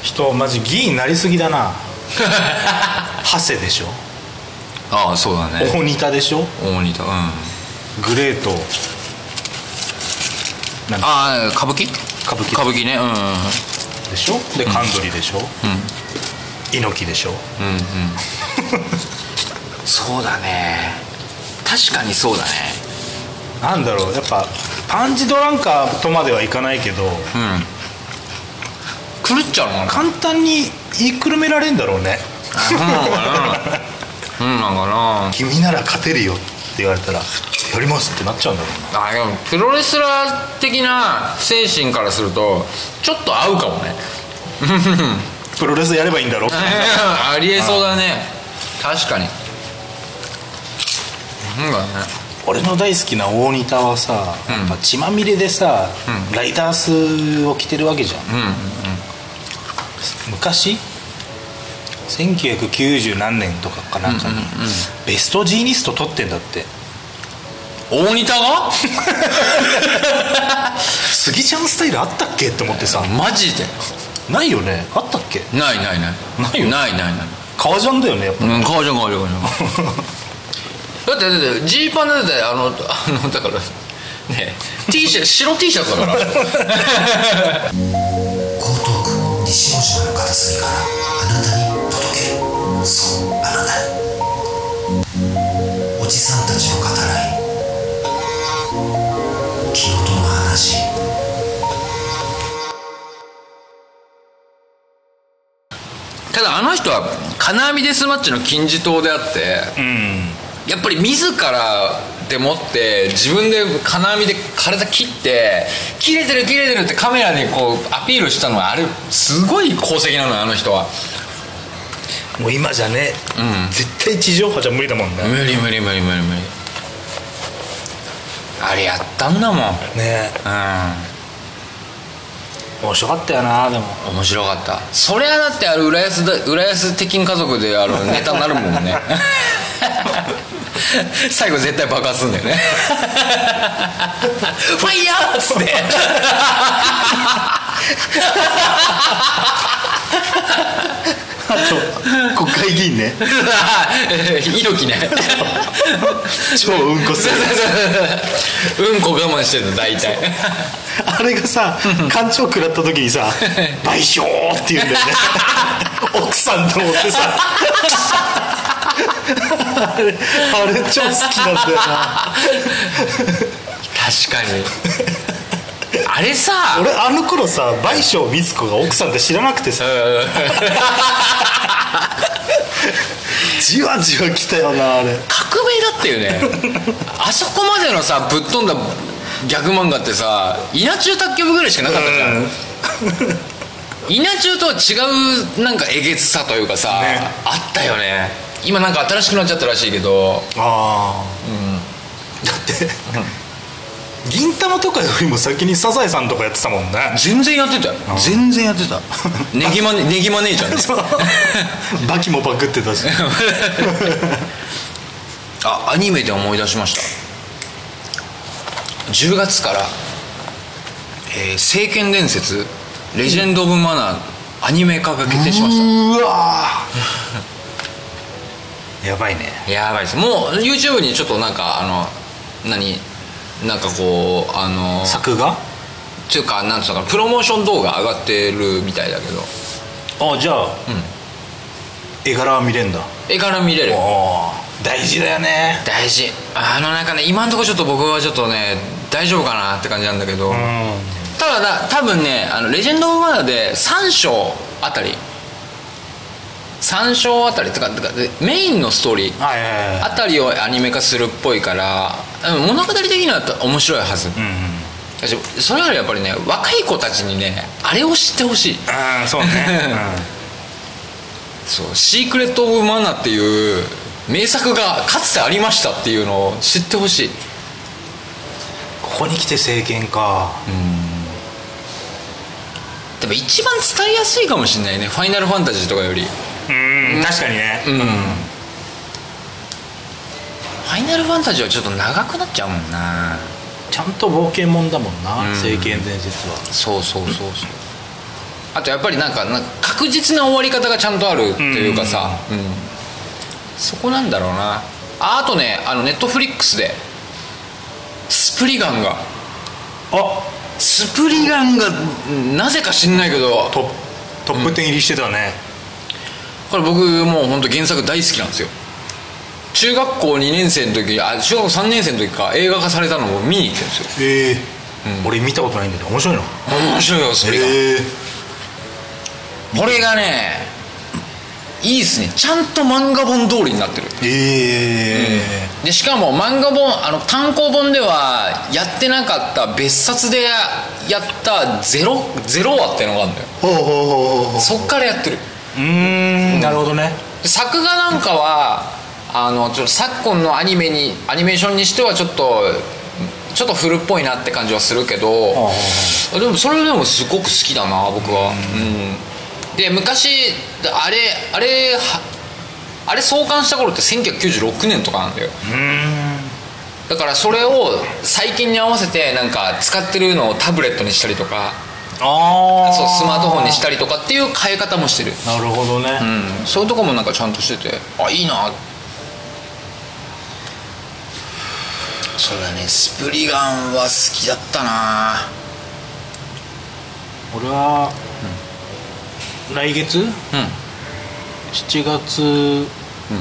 人マジ議員になりすぎだな。*laughs* 長谷でしょ。ああそうだね。大仁田でしょ。大仁田うん。あグレート。なんだあ歌舞伎？歌舞伎。歌舞伎ね。うんうんでしょ。でカンドリでしょ、猪木でしょ。うんうん *laughs* そうだね。確かにそうだね。なんだろう。やっぱパンチドランカーとまではいかないけどうん。狂っちゃうのかな。簡単に言いくるめられんだろうね。そうなのかな。うんなんかな。君なら勝てるよって言われたらやりますってなっちゃうんだろうな。あでもプロレスラー的な精神からするとちょっと合うかもね。*laughs* プロレスやればいいんだろう。*laughs* ありえそうだね。確かにうん。だね俺の大好きな大仁田はさ、やっぱ血まみれでさ、ライダースを着てるわけじゃん。うん。昔1990何年とかかなん。かに、ベストジーニスト取ってん。だって大仁田が杉ちゃん。スタイルあったっけって思ってさマジでないよねあったっけないないないないよないないない革ジャンだよねやっぱ革ジャン革ジャン革ジャンだってだってジーパンだってあのあのだからね T シャツ白 T シャツだから。江東区西大島の片隅からあなたに届けるそうあなたにおじさん。たちの語らい気のとの話ただあの人は金網デスマッチの金字塔であってうんやっぱり自らでもって自分で金網で体切って切れてる切れてるってカメラにこうアピールしたのはあれすごい功績なのよあの人は。もう今じゃね、うん。絶対地上波じゃ無理だもんね、無理無理無理無理無理。あれやったんだもん。ね。う面白かったよなでも。ん面白かった。そりゃだってあれ浦安だ浦安鉄筋家族であのネタになるもんね。*laughs* 最後絶対爆発すんだよね。*laughs* ファイヤーっつってあと国会議員ね。*laughs* 猪木ね。超うんこする。うんこ我慢してるの大体。あれがさ艦長食らった時にさ「賠償!」って言うんだよね。奥さんと思ってさ。あれあれ超好きなんだよな。確かにあれさ。俺あの頃さ賠償美津子が奥さんって知らなくてさ。じわじわ来たよなあれ。革命だったよね。あそこまでのさぶっ飛んだギャグ漫画ってさ稲中卓球部ぐらいしかなかったじゃん。稲中とは違うなんかえげつさというかさ、ね。あったよね。今なんか新しくなっちゃったらしいけど。ああ、だって、銀玉とかよりも先にサザエさんとかやってたもんね。全然やってたよ。全然やってた。*laughs* ネギマネネギマ姉ちゃんね。そう。*laughs* バキもパクってたし。*laughs* あアニメで思い出しました。10月から「えー聖剣伝説レジェンド・オブ・マナー」アニメ化が決定しましうわー。やばいね。たやばいです。もう YouTube にちょっとなんかあの何？なんかこうあの作画？っていうかなんつうのかなプロモーション動画上がってるみたいだけど。あじゃあ、絵柄は見れんだ。絵から見れるお大事だよね。大事。あのなんかね今んとこちょっと僕はちょっとね大丈夫かなって感じなんだけど、うん。ただだ多分ねあのレジェンド・オブ・マナーで3章あたり3章あたりとかてかでメインのストーリーあたりをアニメ化するっぽいからうん物語的には面白いはず、うんうん。私それよりやっぱりね若い子たちにねあれを知ってほしい。ああそうね、*laughs* そう「シークレット・オブ・マナー」っていう名作がかつてありましたっていうのを知ってほしい。ここに来て政権か。でも一番伝えやすいかもしれないね「ファイナルファンタジー」とかよりうん。確かにね。うん、ファイナルファンタジーはちょっと長くなっちゃうもんな。ちゃんと冒険もんだもんなうん。政権伝説は。そうそうそうそう。あとやっぱりなんかなんか確実な終わり方がちゃんとあるっていうかさ、うん。そこなんだろうな。ああとねあのネットフリックスでスプリガンが。あスプリガンがなぜか知んないけど。トップトップ10入りしてたね、これ僕もう本当原作大好きなんですよ。中学校2年生の時あ中学校3年生の時か映画化されたのを見に行ってるんですよ。え。え俺見たことないんだけど面白いの？面白いよスプリガン、え。これがねいいっすね。ちゃんと漫画本通りになってる。え。えでしかも漫画本あの単行本ではやってなかった別冊でやったゼロゼロ話ってのがあるんだよ。ほうほうほうほうほう。そっからやってるうーん。なるほどね。で作画なんかはあのちょっと昨今のアニメにアニメーションにしてはちょっとちょっと古っぽいなって感じはするけど、でもそれでもすごく好きだな僕は。うん。で昔あれあれはあれ創刊した頃って1996年とかなんだよ。だからそれを最近に合わせてなんか使ってるのをタブレットにしたりとかああそうスマートフォンにしたりとかっていう変え方もしてる。なるほどね、うん。そういうとこもなんかちゃんとしててあいいな。そうだねスプリガンは好きだったな。俺は、来月？うん。7月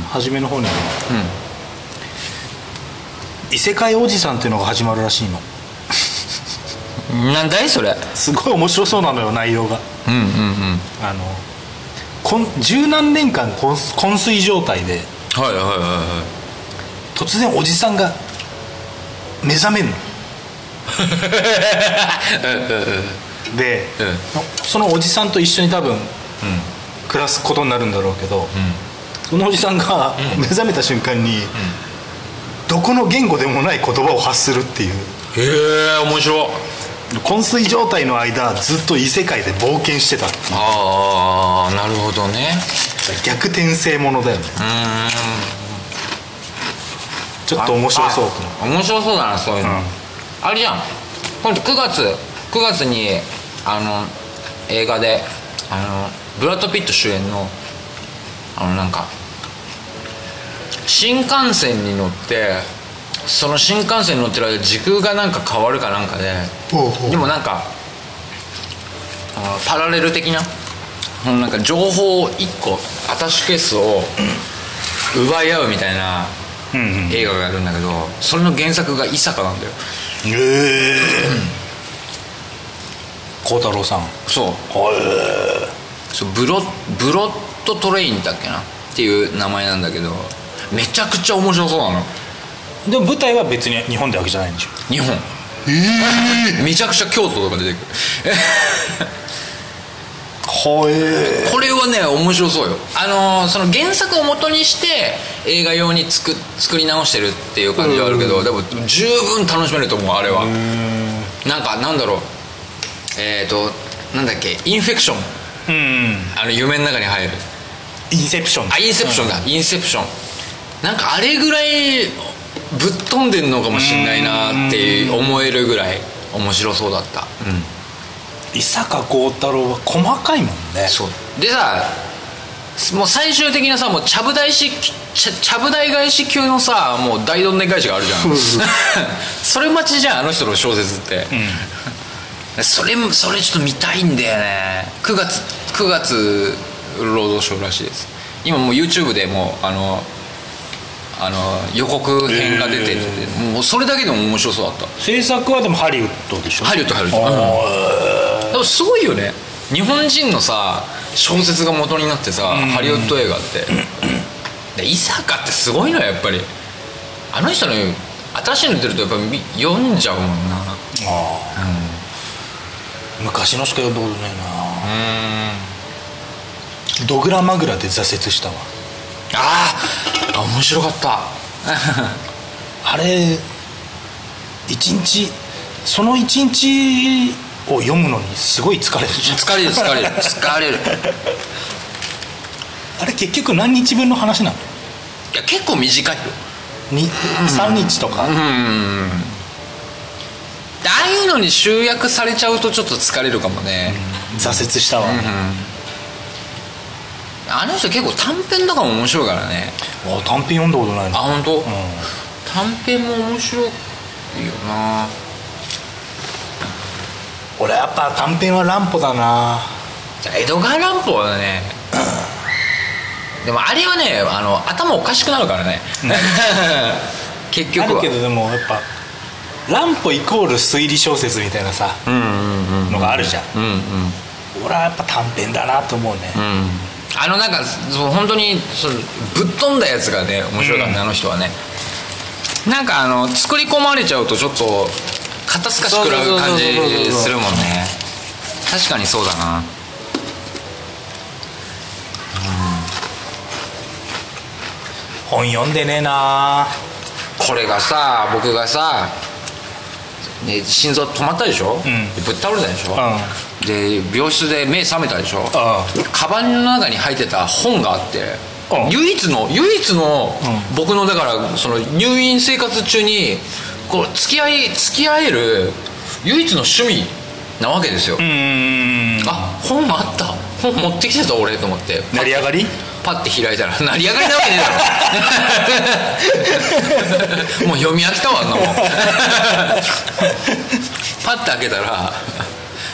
初めの方に、異世界おじさんっていうのが始まるらしいの。うんなんだいそれ。すごい面白そうなのよ内容が。うんうんうん。あのこん十何年間昏昏睡状態で。はいはいはいは突然おじさんが目覚めるの。で、そのおじさんと一緒に多分、暮らすことになるんだろうけど、そのおじさんが目覚めた瞬間に、どこの言語でもない言葉を発するっていう。いへえ面白。い昏睡状態の間ずっと異世界で冒険してた。ああなるほどね。逆転性ものだよね。うんちょっと面白そう。あ面白そうだなそういうの、うん。あれじゃん。今度9月9月にあの映画であのブラッド・ピット主演のあのなんか新幹線に乗ってその新幹線に乗ってる間時空がなんか変わるかなんかででもなんかパラレル的ななんか情報1個アタッシュケースを奪い合うみたいな映画があるんだけどそれの原作が伊坂なんだよ。へえ。孝太郎さん。そう。そうブロブロッドトレインだっけな？っていう名前なんだけどめちゃくちゃ面白そうなのでも舞台は別に日本ってわけじゃないんでしょ？日本。めちゃくちゃ京都とか出てくる。これはね面白そうよ。あのーその原作を元にして映画用に作作り直してるっていう感じはあるけど、でも十分楽しめると思うあれは。なんかなんだろう。えっ、ー、となんだっけ？インフェクションうん。あの夢の中に入る。インセプション。あインセプションだ、インセプションなんかあれぐらいぶっ飛んでんのかもしんないなって思えるぐらい面白そうだった。うん。伊坂幸太郎は細かいもんね。そう。でさもう最終的なさもうちゃぶ台式ちゃぶ台返し級のさもう大どんでん返しがあるじゃん。そ *laughs* れ待ちじゃんあの人の小説って、それそれちょっと見たいんだよね。9月9月労働省らしいです。今もう YouTube でもうあのあの予告編が出てて、もうそれだけでも面白そうだった。制作はでもハリウッドでしょ？ハリウッドハリウッド、うんでもすごいよね。日本人のさ小説が元になってさ、ハリウッド映画って。で伊坂ってすごいのよやっぱり。あの人の新しいの出るとやっぱみ読んじゃうもんな。ああ昔のしか読んだことないな。ドグラマグラで挫折したわあーあ面白かった。*laughs* あれ一日その一日を読むのにすごい疲れる疲れる疲れる。疲れる。*laughs* あれ結局何日分の話なの？いや結構短いよ。に3日とか、うん。でああいうのに集約されちゃうとちょっと疲れるかもね、挫折したわ、あの人結構短編とかも面白いからね。あ短編読んだことないあな本当、うん。短編も面白いよな。俺やっぱ短編は乱歩だな。じゃあ江戸川乱歩はねでもあれはねあの頭おかしくなるからね。*laughs* 結あ局は。るけどでもやっぱ乱歩イコール推理小説みたいなさ、のがあるじゃん、うんうん。俺はやっぱ短編だなと思うね、うんあのなんかそう本当にそのぶっ飛んだやつがね面白いからね、あの人はね。なんかあの作り込まれちゃうとちょっと肩透かし食らう感じそうそうそうそうそうするもんね。確かにそうだな。本読んでねえな。これがさ僕がさ、ね、心臓止まったでしょ、ん。でぶっ倒れたでしょ、うで病室で目覚めたでしょ、うカバンの中に入ってた本があって、うん。唯一の唯一の僕のだからその入院生活中にこう付き合い付き合える唯一の趣味なわけですよ、あ本あった。本持ってきてた俺と思って。成り上がり？パッて開いたら成り上がりなわけねえだろ。*laughs* もう読み飽きたわあんなもん。*laughs* パッて開けたら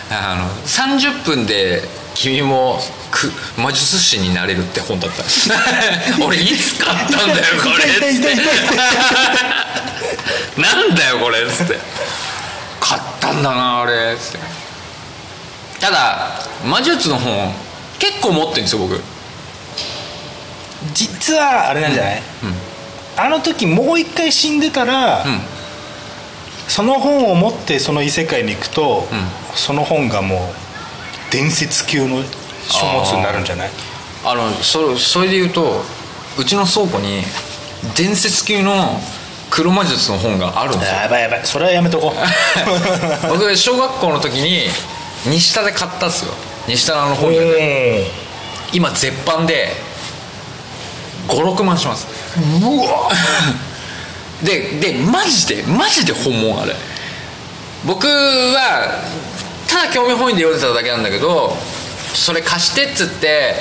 あの30分で君もく魔術師になれるって本だった。*laughs* 俺いつ買ったんだよこれ。っつってなんだよこれ。っつって。買ったんだなあれ。っつって。ただ魔術の本結構持ってるんですよ僕。実はあれなんじゃない、あの時もう一回死んでたら、うん。その本を持ってその異世界に行くと、んその本がもう伝説級の書物になるんじゃない？あのそそれで言うとうちの倉庫に伝説級の黒魔術の本があるんですよ。やばいやばい。それはやめとこう。*laughs* 僕小学校の時に西田で買ったんですよ。西田の本屋で今絶版で56万します。うわ。*laughs* ででマジでマジで本物あれ。僕はただ興味本位で読んでただけなんだけどそれ貸してっつって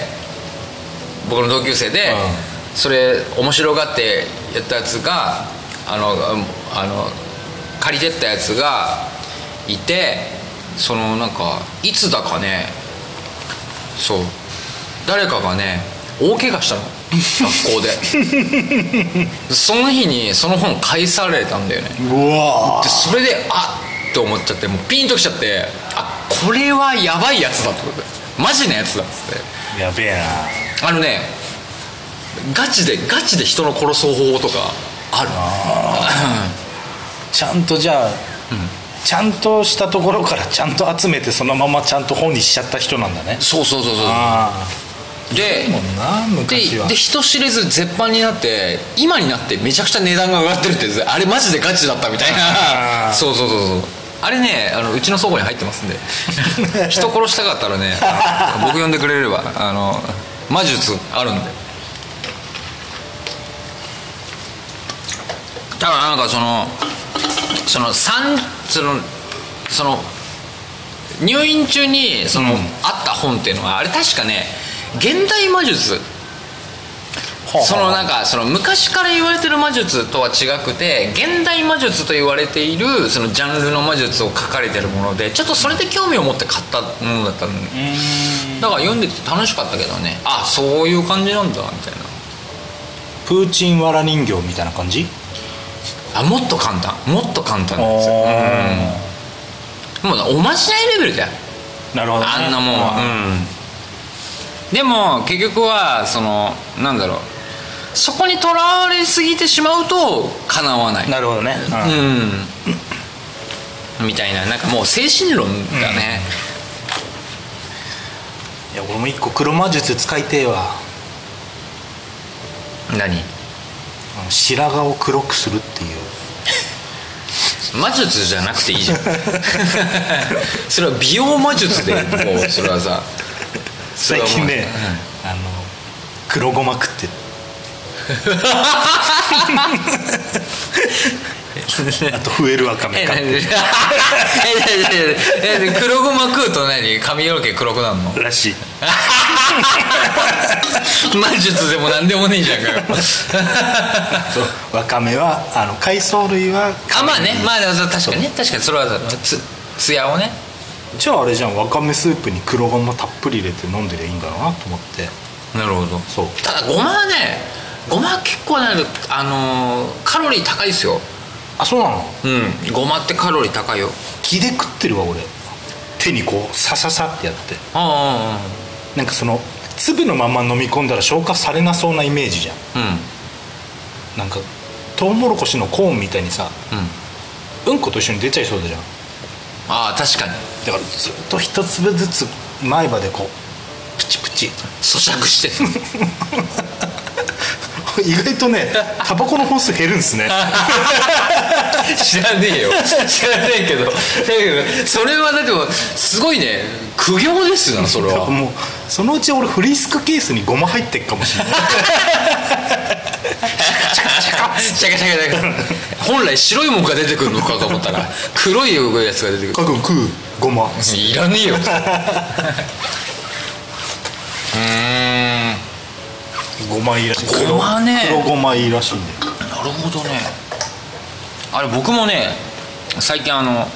僕の同級生で、うん。それ面白がってやったやつがあのあの借りてったやつがいてそのなんかいつだかねそう誰かがね大怪我したの学校で。*laughs* その日にその本返されたんだよね。うわでそれであっって思っちゃってもうピンときちゃって。あこれはやばいやつだって。ことでマジなやつだっつって。やべえな。あのねガチでガチで人の殺す方法とかある。ちゃんとじゃあ、ちゃんとしたところからちゃんと集めてそのままちゃんと本にしちゃった人なんだね。そうそうそうそう。あででで人知れず絶版になって今になってめちゃくちゃ値段が上がってるってあれマジでガチだったみたいな。そうそうそうそうあれねあのうちの倉庫に入ってますんで。*laughs* 人殺したかったらね僕呼んでくれればあの魔術あるんで。だからなんかそのその三そのその入院中にその、うん。あった本っていうのはあれ確かね現代魔術そのなんかその昔から言われてる魔術とは違くて現代魔術と言われているそのジャンルの魔術を書かれてるものでちょっとそれで興味を持って買ったものだったの。だから読んでて楽しかったけどね。あそういう感じなんだみたいな。プーチンわら人形みたいな感じ？あもっと簡単。もっと簡単なんですよ。うん。もうおまじないレベルだよ。なるほど、ね、あんなもんは。うん。でも結局はそのなんだろうそこにとらわれすぎてしまうとかなわない。なるほどね、うん。みたいな。なんかもう精神論だね、いや俺も一個黒魔術使いてえわ。何？白髪を黒くするっていう。魔術じゃなくていいじゃん。*laughs* それは美容魔術でもうそれはさ。最近ね、あの黒ごま食って *laughs* あと増えるわか。めえ買って何ええええ黒ごま食うと何？髪の毛黒くなるの？らしい。*laughs* 魔術でも何でもねえじゃんか *laughs* わかめはあの海藻類はあまあね。まあ確かにね。確かにそれはつつやをね。じゃああれじゃん。わかめスープに黒ごまたっぷり入れて飲んでりゃいいんだろうなと思って。なるほど。そう。ただごまはねごまは結構ねあのーカロリー高いですよ。あそうなの？うん。ごまってカロリー高いよ。気で食ってるわ俺。手にこうサササってやって。あなんかその粒のまま飲み込んだら消化されなそうなイメージじゃん。あうん。なんかトウモロコシのコーンみたいにさうん。うんこと一緒に出ちゃいそうだじゃん。ああ確かに。だからずっと一粒ずつ前歯でこうプチプチ。咀嚼して *laughs* *laughs* 意外とねタバコの本数減るんですね。知らねえよ。知らねえけど。だけどそれはだってすごいね。苦行ですなそれは。もうそのうち俺フリスクケースにゴマ入ってっかもしれない。シャカシャカシャカ本来白いもんが出てくるのかと思ったら黒いやつが出てくるかくん食うゴマいらねえようーんゴマいいらしいゴマね。黒らしいなるほどね。あれ僕もね最近あの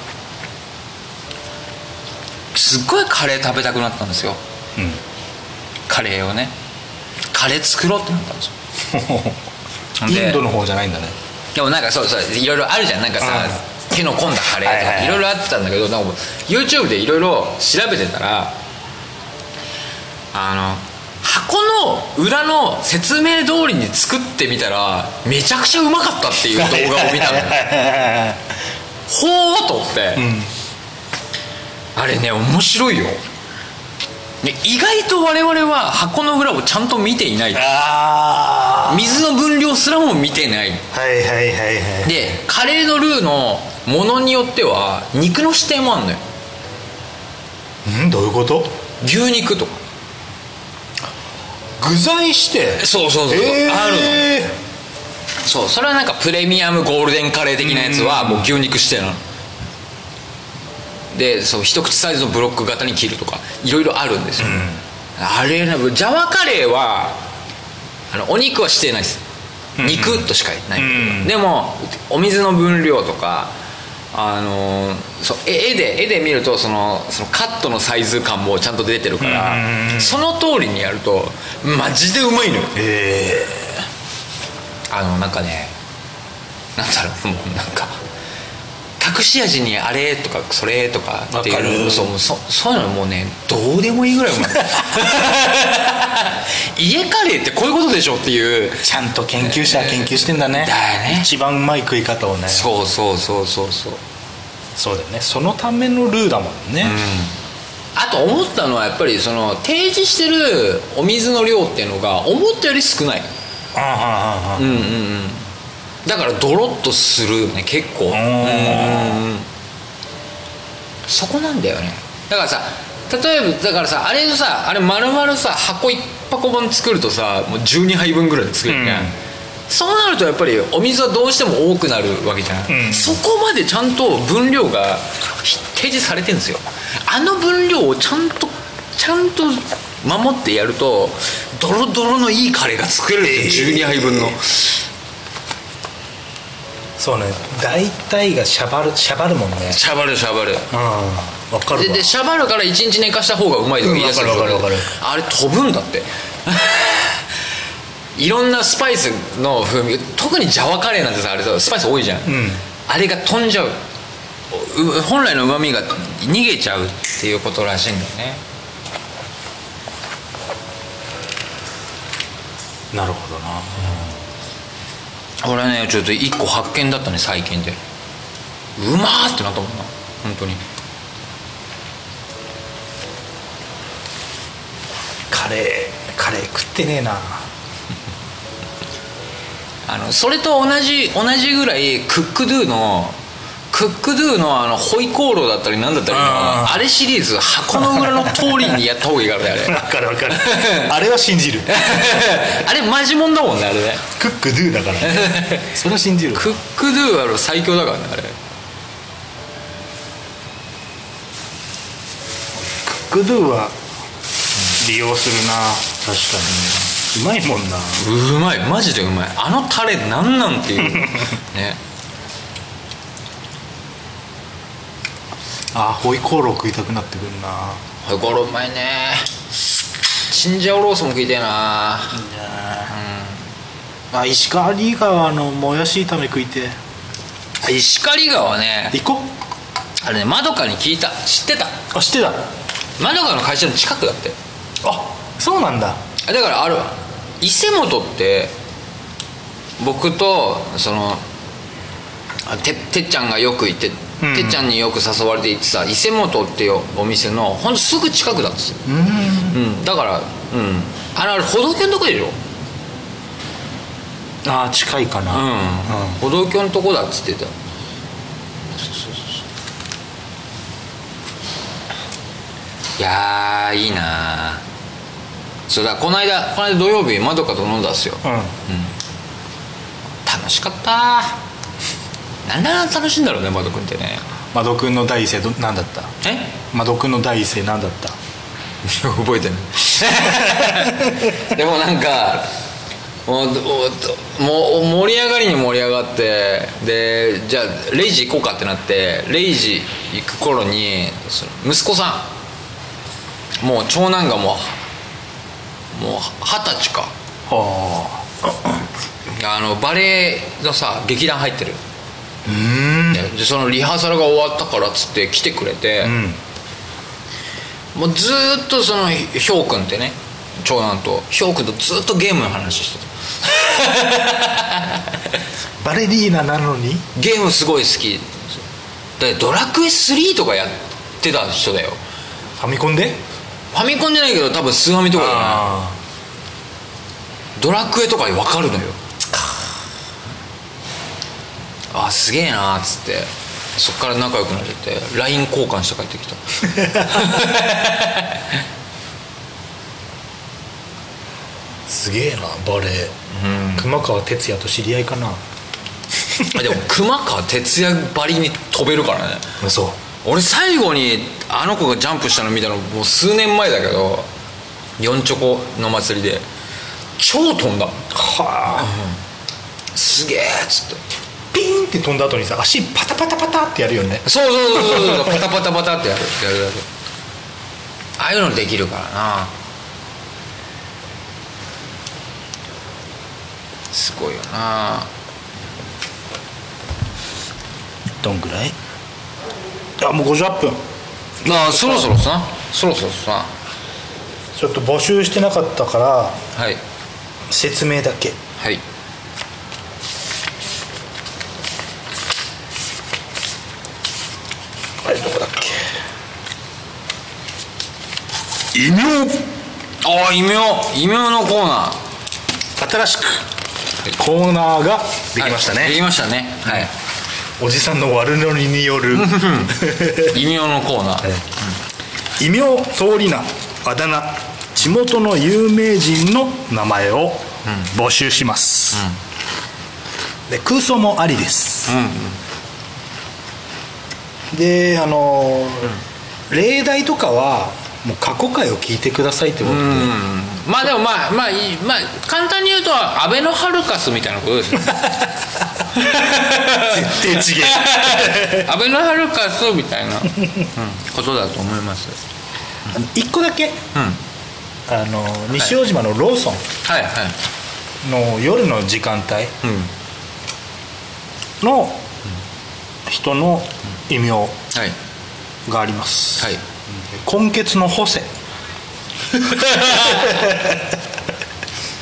すっごいカレー食べたくなったんですよ。うん。カレーをね。カレー作ろうってなったんですよ。*laughs* イでンドの方じゃないんだね。でもなんかそうそういろいろあるじゃん。なんかさ、手の込んだカレーとかいろいろあったんだけどなんか YouTube でいろいろ調べてたらあの箱の裏の説明通りに作ってみたらめちゃくちゃうまかったっていう動画を見たのよ。*laughs* ほーと思って、うん。あれね面白いよ。で意外と我々は箱の裏をちゃんと見ていない。あ水の分量すらも見てない。あはいはいはいはい。でカレーのルーのものによっては肉の指定もあんのよ。うん？どういうこと？牛肉とか具材して？そうそうそう、えー。あるそうそれはなんかプレミアムゴールデンカレー的なやつはもう牛肉指定なの。でそう一口サイズのブロック型に切るとかいろいろあるんですよ、あれねジャワカレーはあのお肉は指定ないです。肉としかない、うん。でもお水の分量とかあのーそうえ絵で絵で見るとそのそのカットのサイズ感もちゃんと出てるから、うんその通りにやるとマジでうまいのよ。え。あのなんかねなんだろうもうなんか隠し味にあれとかそれとかっていうそうそそういうのもうねどうでもいいぐらいうまい。*laughs* 家カレーってこういうことでしょっていう。ーちゃんと研究者は研究してんだね。だよね。一番うまい食い方をね。そうそうそうそう。そうそうだよね。そのためのルーだもんね、あと思ったのはやっぱりその提示してるお水の量っていうのが思ったより少ない。うんうんうんだからドロッとするよね結構。うん。そこなんだよね。だからさ例えばだからさあれさあれ丸々さ箱一箱分作るとさもう12杯分ぐらいで作るじゃん、うん。そうなるとやっぱりお水はどうしても多くなるわけじゃん、うん。そこまでちゃんと分量がひ提示されてるんですよ。あの分量をちゃんとちゃんと守ってやるとドロドロのいいカレーが作れるんですよ、12杯分のそうね。大体がシャバるシャバるもんね。シャバるシャバる。うん。分かるわ。ででシャバるから1日寝かした方がうまいとか言い出すかるわかるわあれ飛ぶんだって。*laughs* いろんなスパイスの風味。特にジャワカレーなんてさあれさスパイス多いじゃん、ん。あれが飛んじゃう。う本来のうまみが逃げちゃうっていうことらしいんだよね。なるほどな俺ねちょっと一個発見だったね最近で。うまーってなったもんな。本当に。カレーカレー食ってねえな。*laughs* あのそれと同じ同じぐらいクックドゥのクックドゥのあのホイコーローだったりなんだったりのあれシリーズ箱の裏の通りにやった方がいいからねあれ。分かる分かる。*laughs* あれは信じる。*laughs* あれマジもんだもんねあれね。クックドゥだから。*laughs* それは信じる。クックドゥは最強だからねあれ。クックドゥは利用するな。確かにうまいもんな。うまいマジでうまい。あのタレなんなんっていう。ねあホイコーロー食いたくなってくるな。ホイコーローうまいね。チンジャオロースも食いたいな。あ石川リーガーのもやし炒め食いて石狩川ね。行こあれねまどかに聞いた。知ってた？うあ知ってた。まどかの会社の近くだって。あそうなんだ。だからある伊勢本って僕とそのあててっちゃんがよく行って、うん。てっちゃんによく誘われて行ってさ伊勢本っていうお店のほんとすぐ近くだっつうん。うん。だからうん。あれあれ歩道橋のとこでしょ？あ近いかな。うん、歩道橋のとこだっつってた。いやーいいなそうだこの間この間土曜日まどかと飲んだんすよ。うん、楽しかったなんであんな楽しいんだろうねまどくんってね。マドくんの第一声ど何だった？え？マドくんの第一声何だった？*laughs* 覚えてない。*laughs* でもなんかもうおもう盛り上がりに盛り上がってでじゃあレイジ行こうかってなってレイジ行く頃にその息子さんもう長男がもうもう二十歳か。はあのバレエのさ劇団入ってるでそのリハーサルが終わったからっつって来てくれて、うん。もうずーっとそのひょうくんってね長男とひょうくんとずっとゲームの話してた。*laughs* バレリーナなのに？ゲームすごい好きでドラクエ3とかやってた人だよ。ファミコンで？ファミコンじゃないけど多分スーファミとかじゃないあドラクエとか分かるのよあすげえなーっつって。そっから仲良くなっちゃって LINE 交換して帰ってきた。*laughs* すげえなバレエ熊川哲也と知り合いかな。*laughs* あでも熊川哲也ばりに飛べるからね。そう俺最後にあの子がジャンプしたの見たのもう数年前だけど4チョコの祭りで超飛んだ。はあ。すげえっつってって飛んだ後にさ足パタパタパタってやるよね。そうそうそうそう。そうパタパタパタってやるやるやる。ああいうのできるからな。すごいよな。どんぐらい？あもう58分。ああそろそろさ。そろそろさ。ちょっと募集してなかったからはい。説明だけ。はいあれどこだっけ異名。ああ異名。異名のコーナー。新しく。コーナーができましたね、はいできましたね。はい。おじさんの悪ノリによる。*laughs* 異名のコーナー。異名通り名あだ名。地元の有名人の名前を募集します、で空想もありです。うんであのー例題とかはもう過去回を聞いてくださいってことで、うん。まあでもまあまあいいまあ簡単に言うとアベノハルカスみたいなことですよ。絶対ちげえアベノハルカスみたいな、うんことだと思います一個だけ。うん。はいあの西大島のローソン。はいの夜の時間帯。うん。の人の異名はい。があります、はい根血のホセ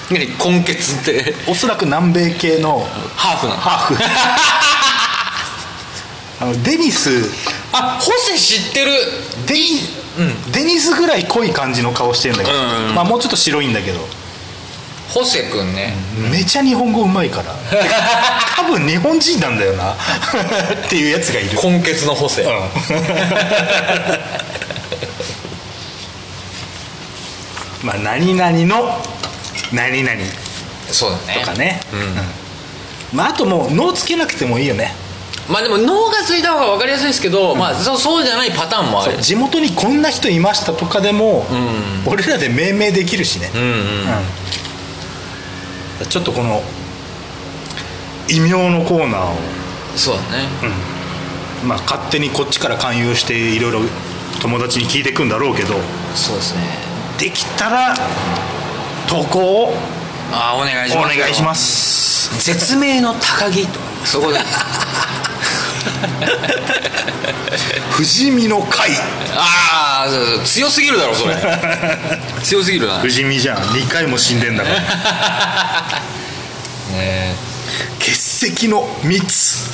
何根血って？おそらく南米系のハーフなの？ハーフ。*laughs* あのデニス。あホセ知ってる。デニ,、デニスぐらい濃い感じの顔してるんだけど、うんうんうん。まあ、もうちょっと白いんだけど。ホセ君ね、めちゃ日本語うまいから。*laughs* 多分日本人なんだよな。*laughs* っていうやつがいる。根血のホセ、うんまあ何々の何々。そうだね。とかね、うん。うん。まああともう「脳つけなくてもいいよね。まあでも脳がついた方が分かりやすいですけど、まあそうそうじゃないパターンもある。地元にこんな人いましたとかでも、ん。俺らで命名できるしね、うんうん。うん。ちょっとこの異名のコーナーを、そうだね。まあ、勝手にこっちから勧誘していろいろ友達に聞いていくんだろうけど。そうですねできたら投稿をあお願いしおます。願いします。絶命の高木と。かそこで不死身の会。ああ強すぎるだろそれ。*laughs* 強すぎるな。不死身じゃん。2回も死んでんだから。*laughs* ね血石の蜜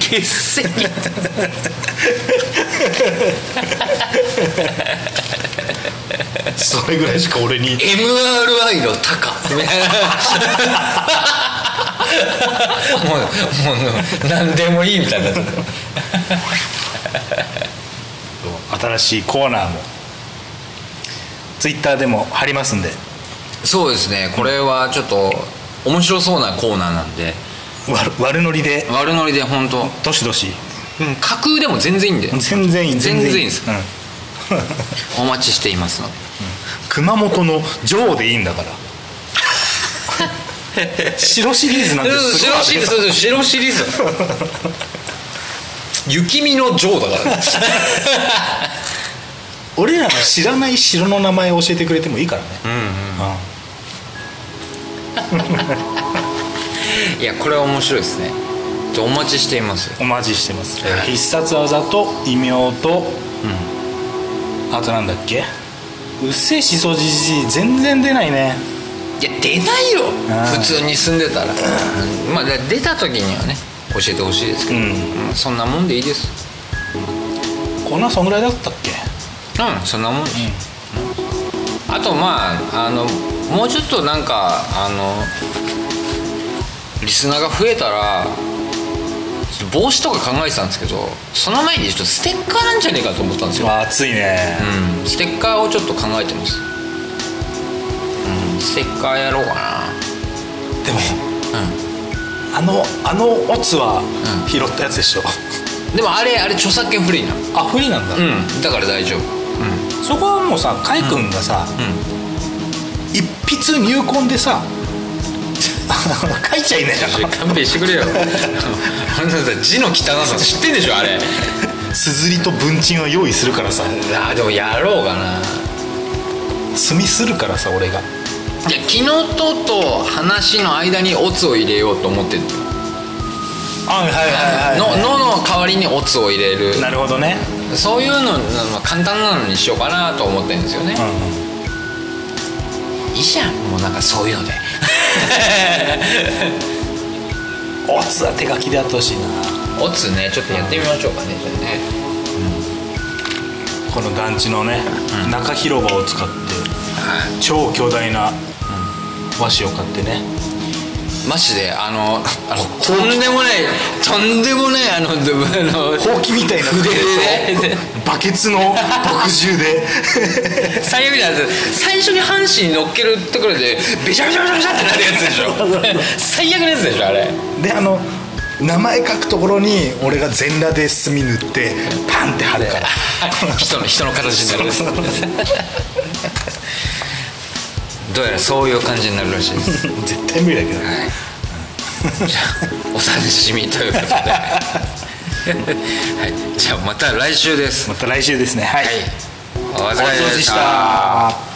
血石それぐらいしか俺に。MRI のタカもうもう何でもいいみたいにな。新しいコーナーも。ツイッターでも貼りますんで。そうですね。これはちょっと面白そうなコーナーなんで悪悪ノリで？悪ノリで本当。どしどし？うん架空でも全然いいんで。全然いい全然いい。です。うん。*laughs* お待ちしています。ので熊本の女王でいいんだから。*laughs* 白シリーズなんてす白シリーズ白シリーズ。*laughs* 雪見の女王だからね。俺らの知らない城の名前を教えてくれてもいいからね、いやこれは面白いですね。お待ちしています。お待ちしてます、必殺技と異名と、あとなんだっけ？うっせえしそじじい全然出ないね。いや出ないよ。普通に住んでたら。まあで出た時にはね教えてほしいですけど、うん。うんそんなもんでいいです。こんなそんぐらいだったっけ？うんそんなもんです、あとまああのもうちょっとなんかあのリスナーが増えたら帽子とか考えてたんですけどその前にちょっとステッカーなんじゃねえかと思ったんですよ、まあ熱いね、うん、ステッカーをちょっと考えてます。うん。ステッカーやろうかな。でもうん。あのあのオツはうん。拾ったやつでしょ、でもあれあれ著作権フリーなの。あ不利なんだ、うん。だから大丈夫。そこはもうさカイ君がさ、一筆入魂でさ *laughs* 書いちゃいねえうん勘弁してくれよ。あんなさ字の汚さ知ってんでしょあれ。すずりと文鎮は用意するからさ。あでもやろうかな。墨するからさ俺が。いや昨日とと話の間にオツを入れようと思ってるあはいはいののの代わりにオツを入れる。なるほどね、そういうのまあ簡単なのにしようかなと思ってるんですよね、いいじゃんもうなんかそういうのでオツは手書きでやってほしいな。オツねちょっとやってみましょうかねじゃあね。この団地のね、中広場を使ってはい。超巨大な和紙を買ってねマジであのあのとんでもないとんでもないあのあのほうきみたいな筆で。ねバケツの墨汁で。最悪ないです最初に半紙に乗っけるところでべちゃべちゃべちゃべちゃってなるやつでしょ。最悪なやつでしょあれ。であの名前書くところに俺が全裸で墨塗ってパンって貼るから。*laughs* 人の人の形になるどうやらそういう感じになるらしいです。絶対無理だけど、じゃあお楽しみということで、*laughs* はい、じゃあまた来週です。また来週ですね。はい、はい。お疲れ様でした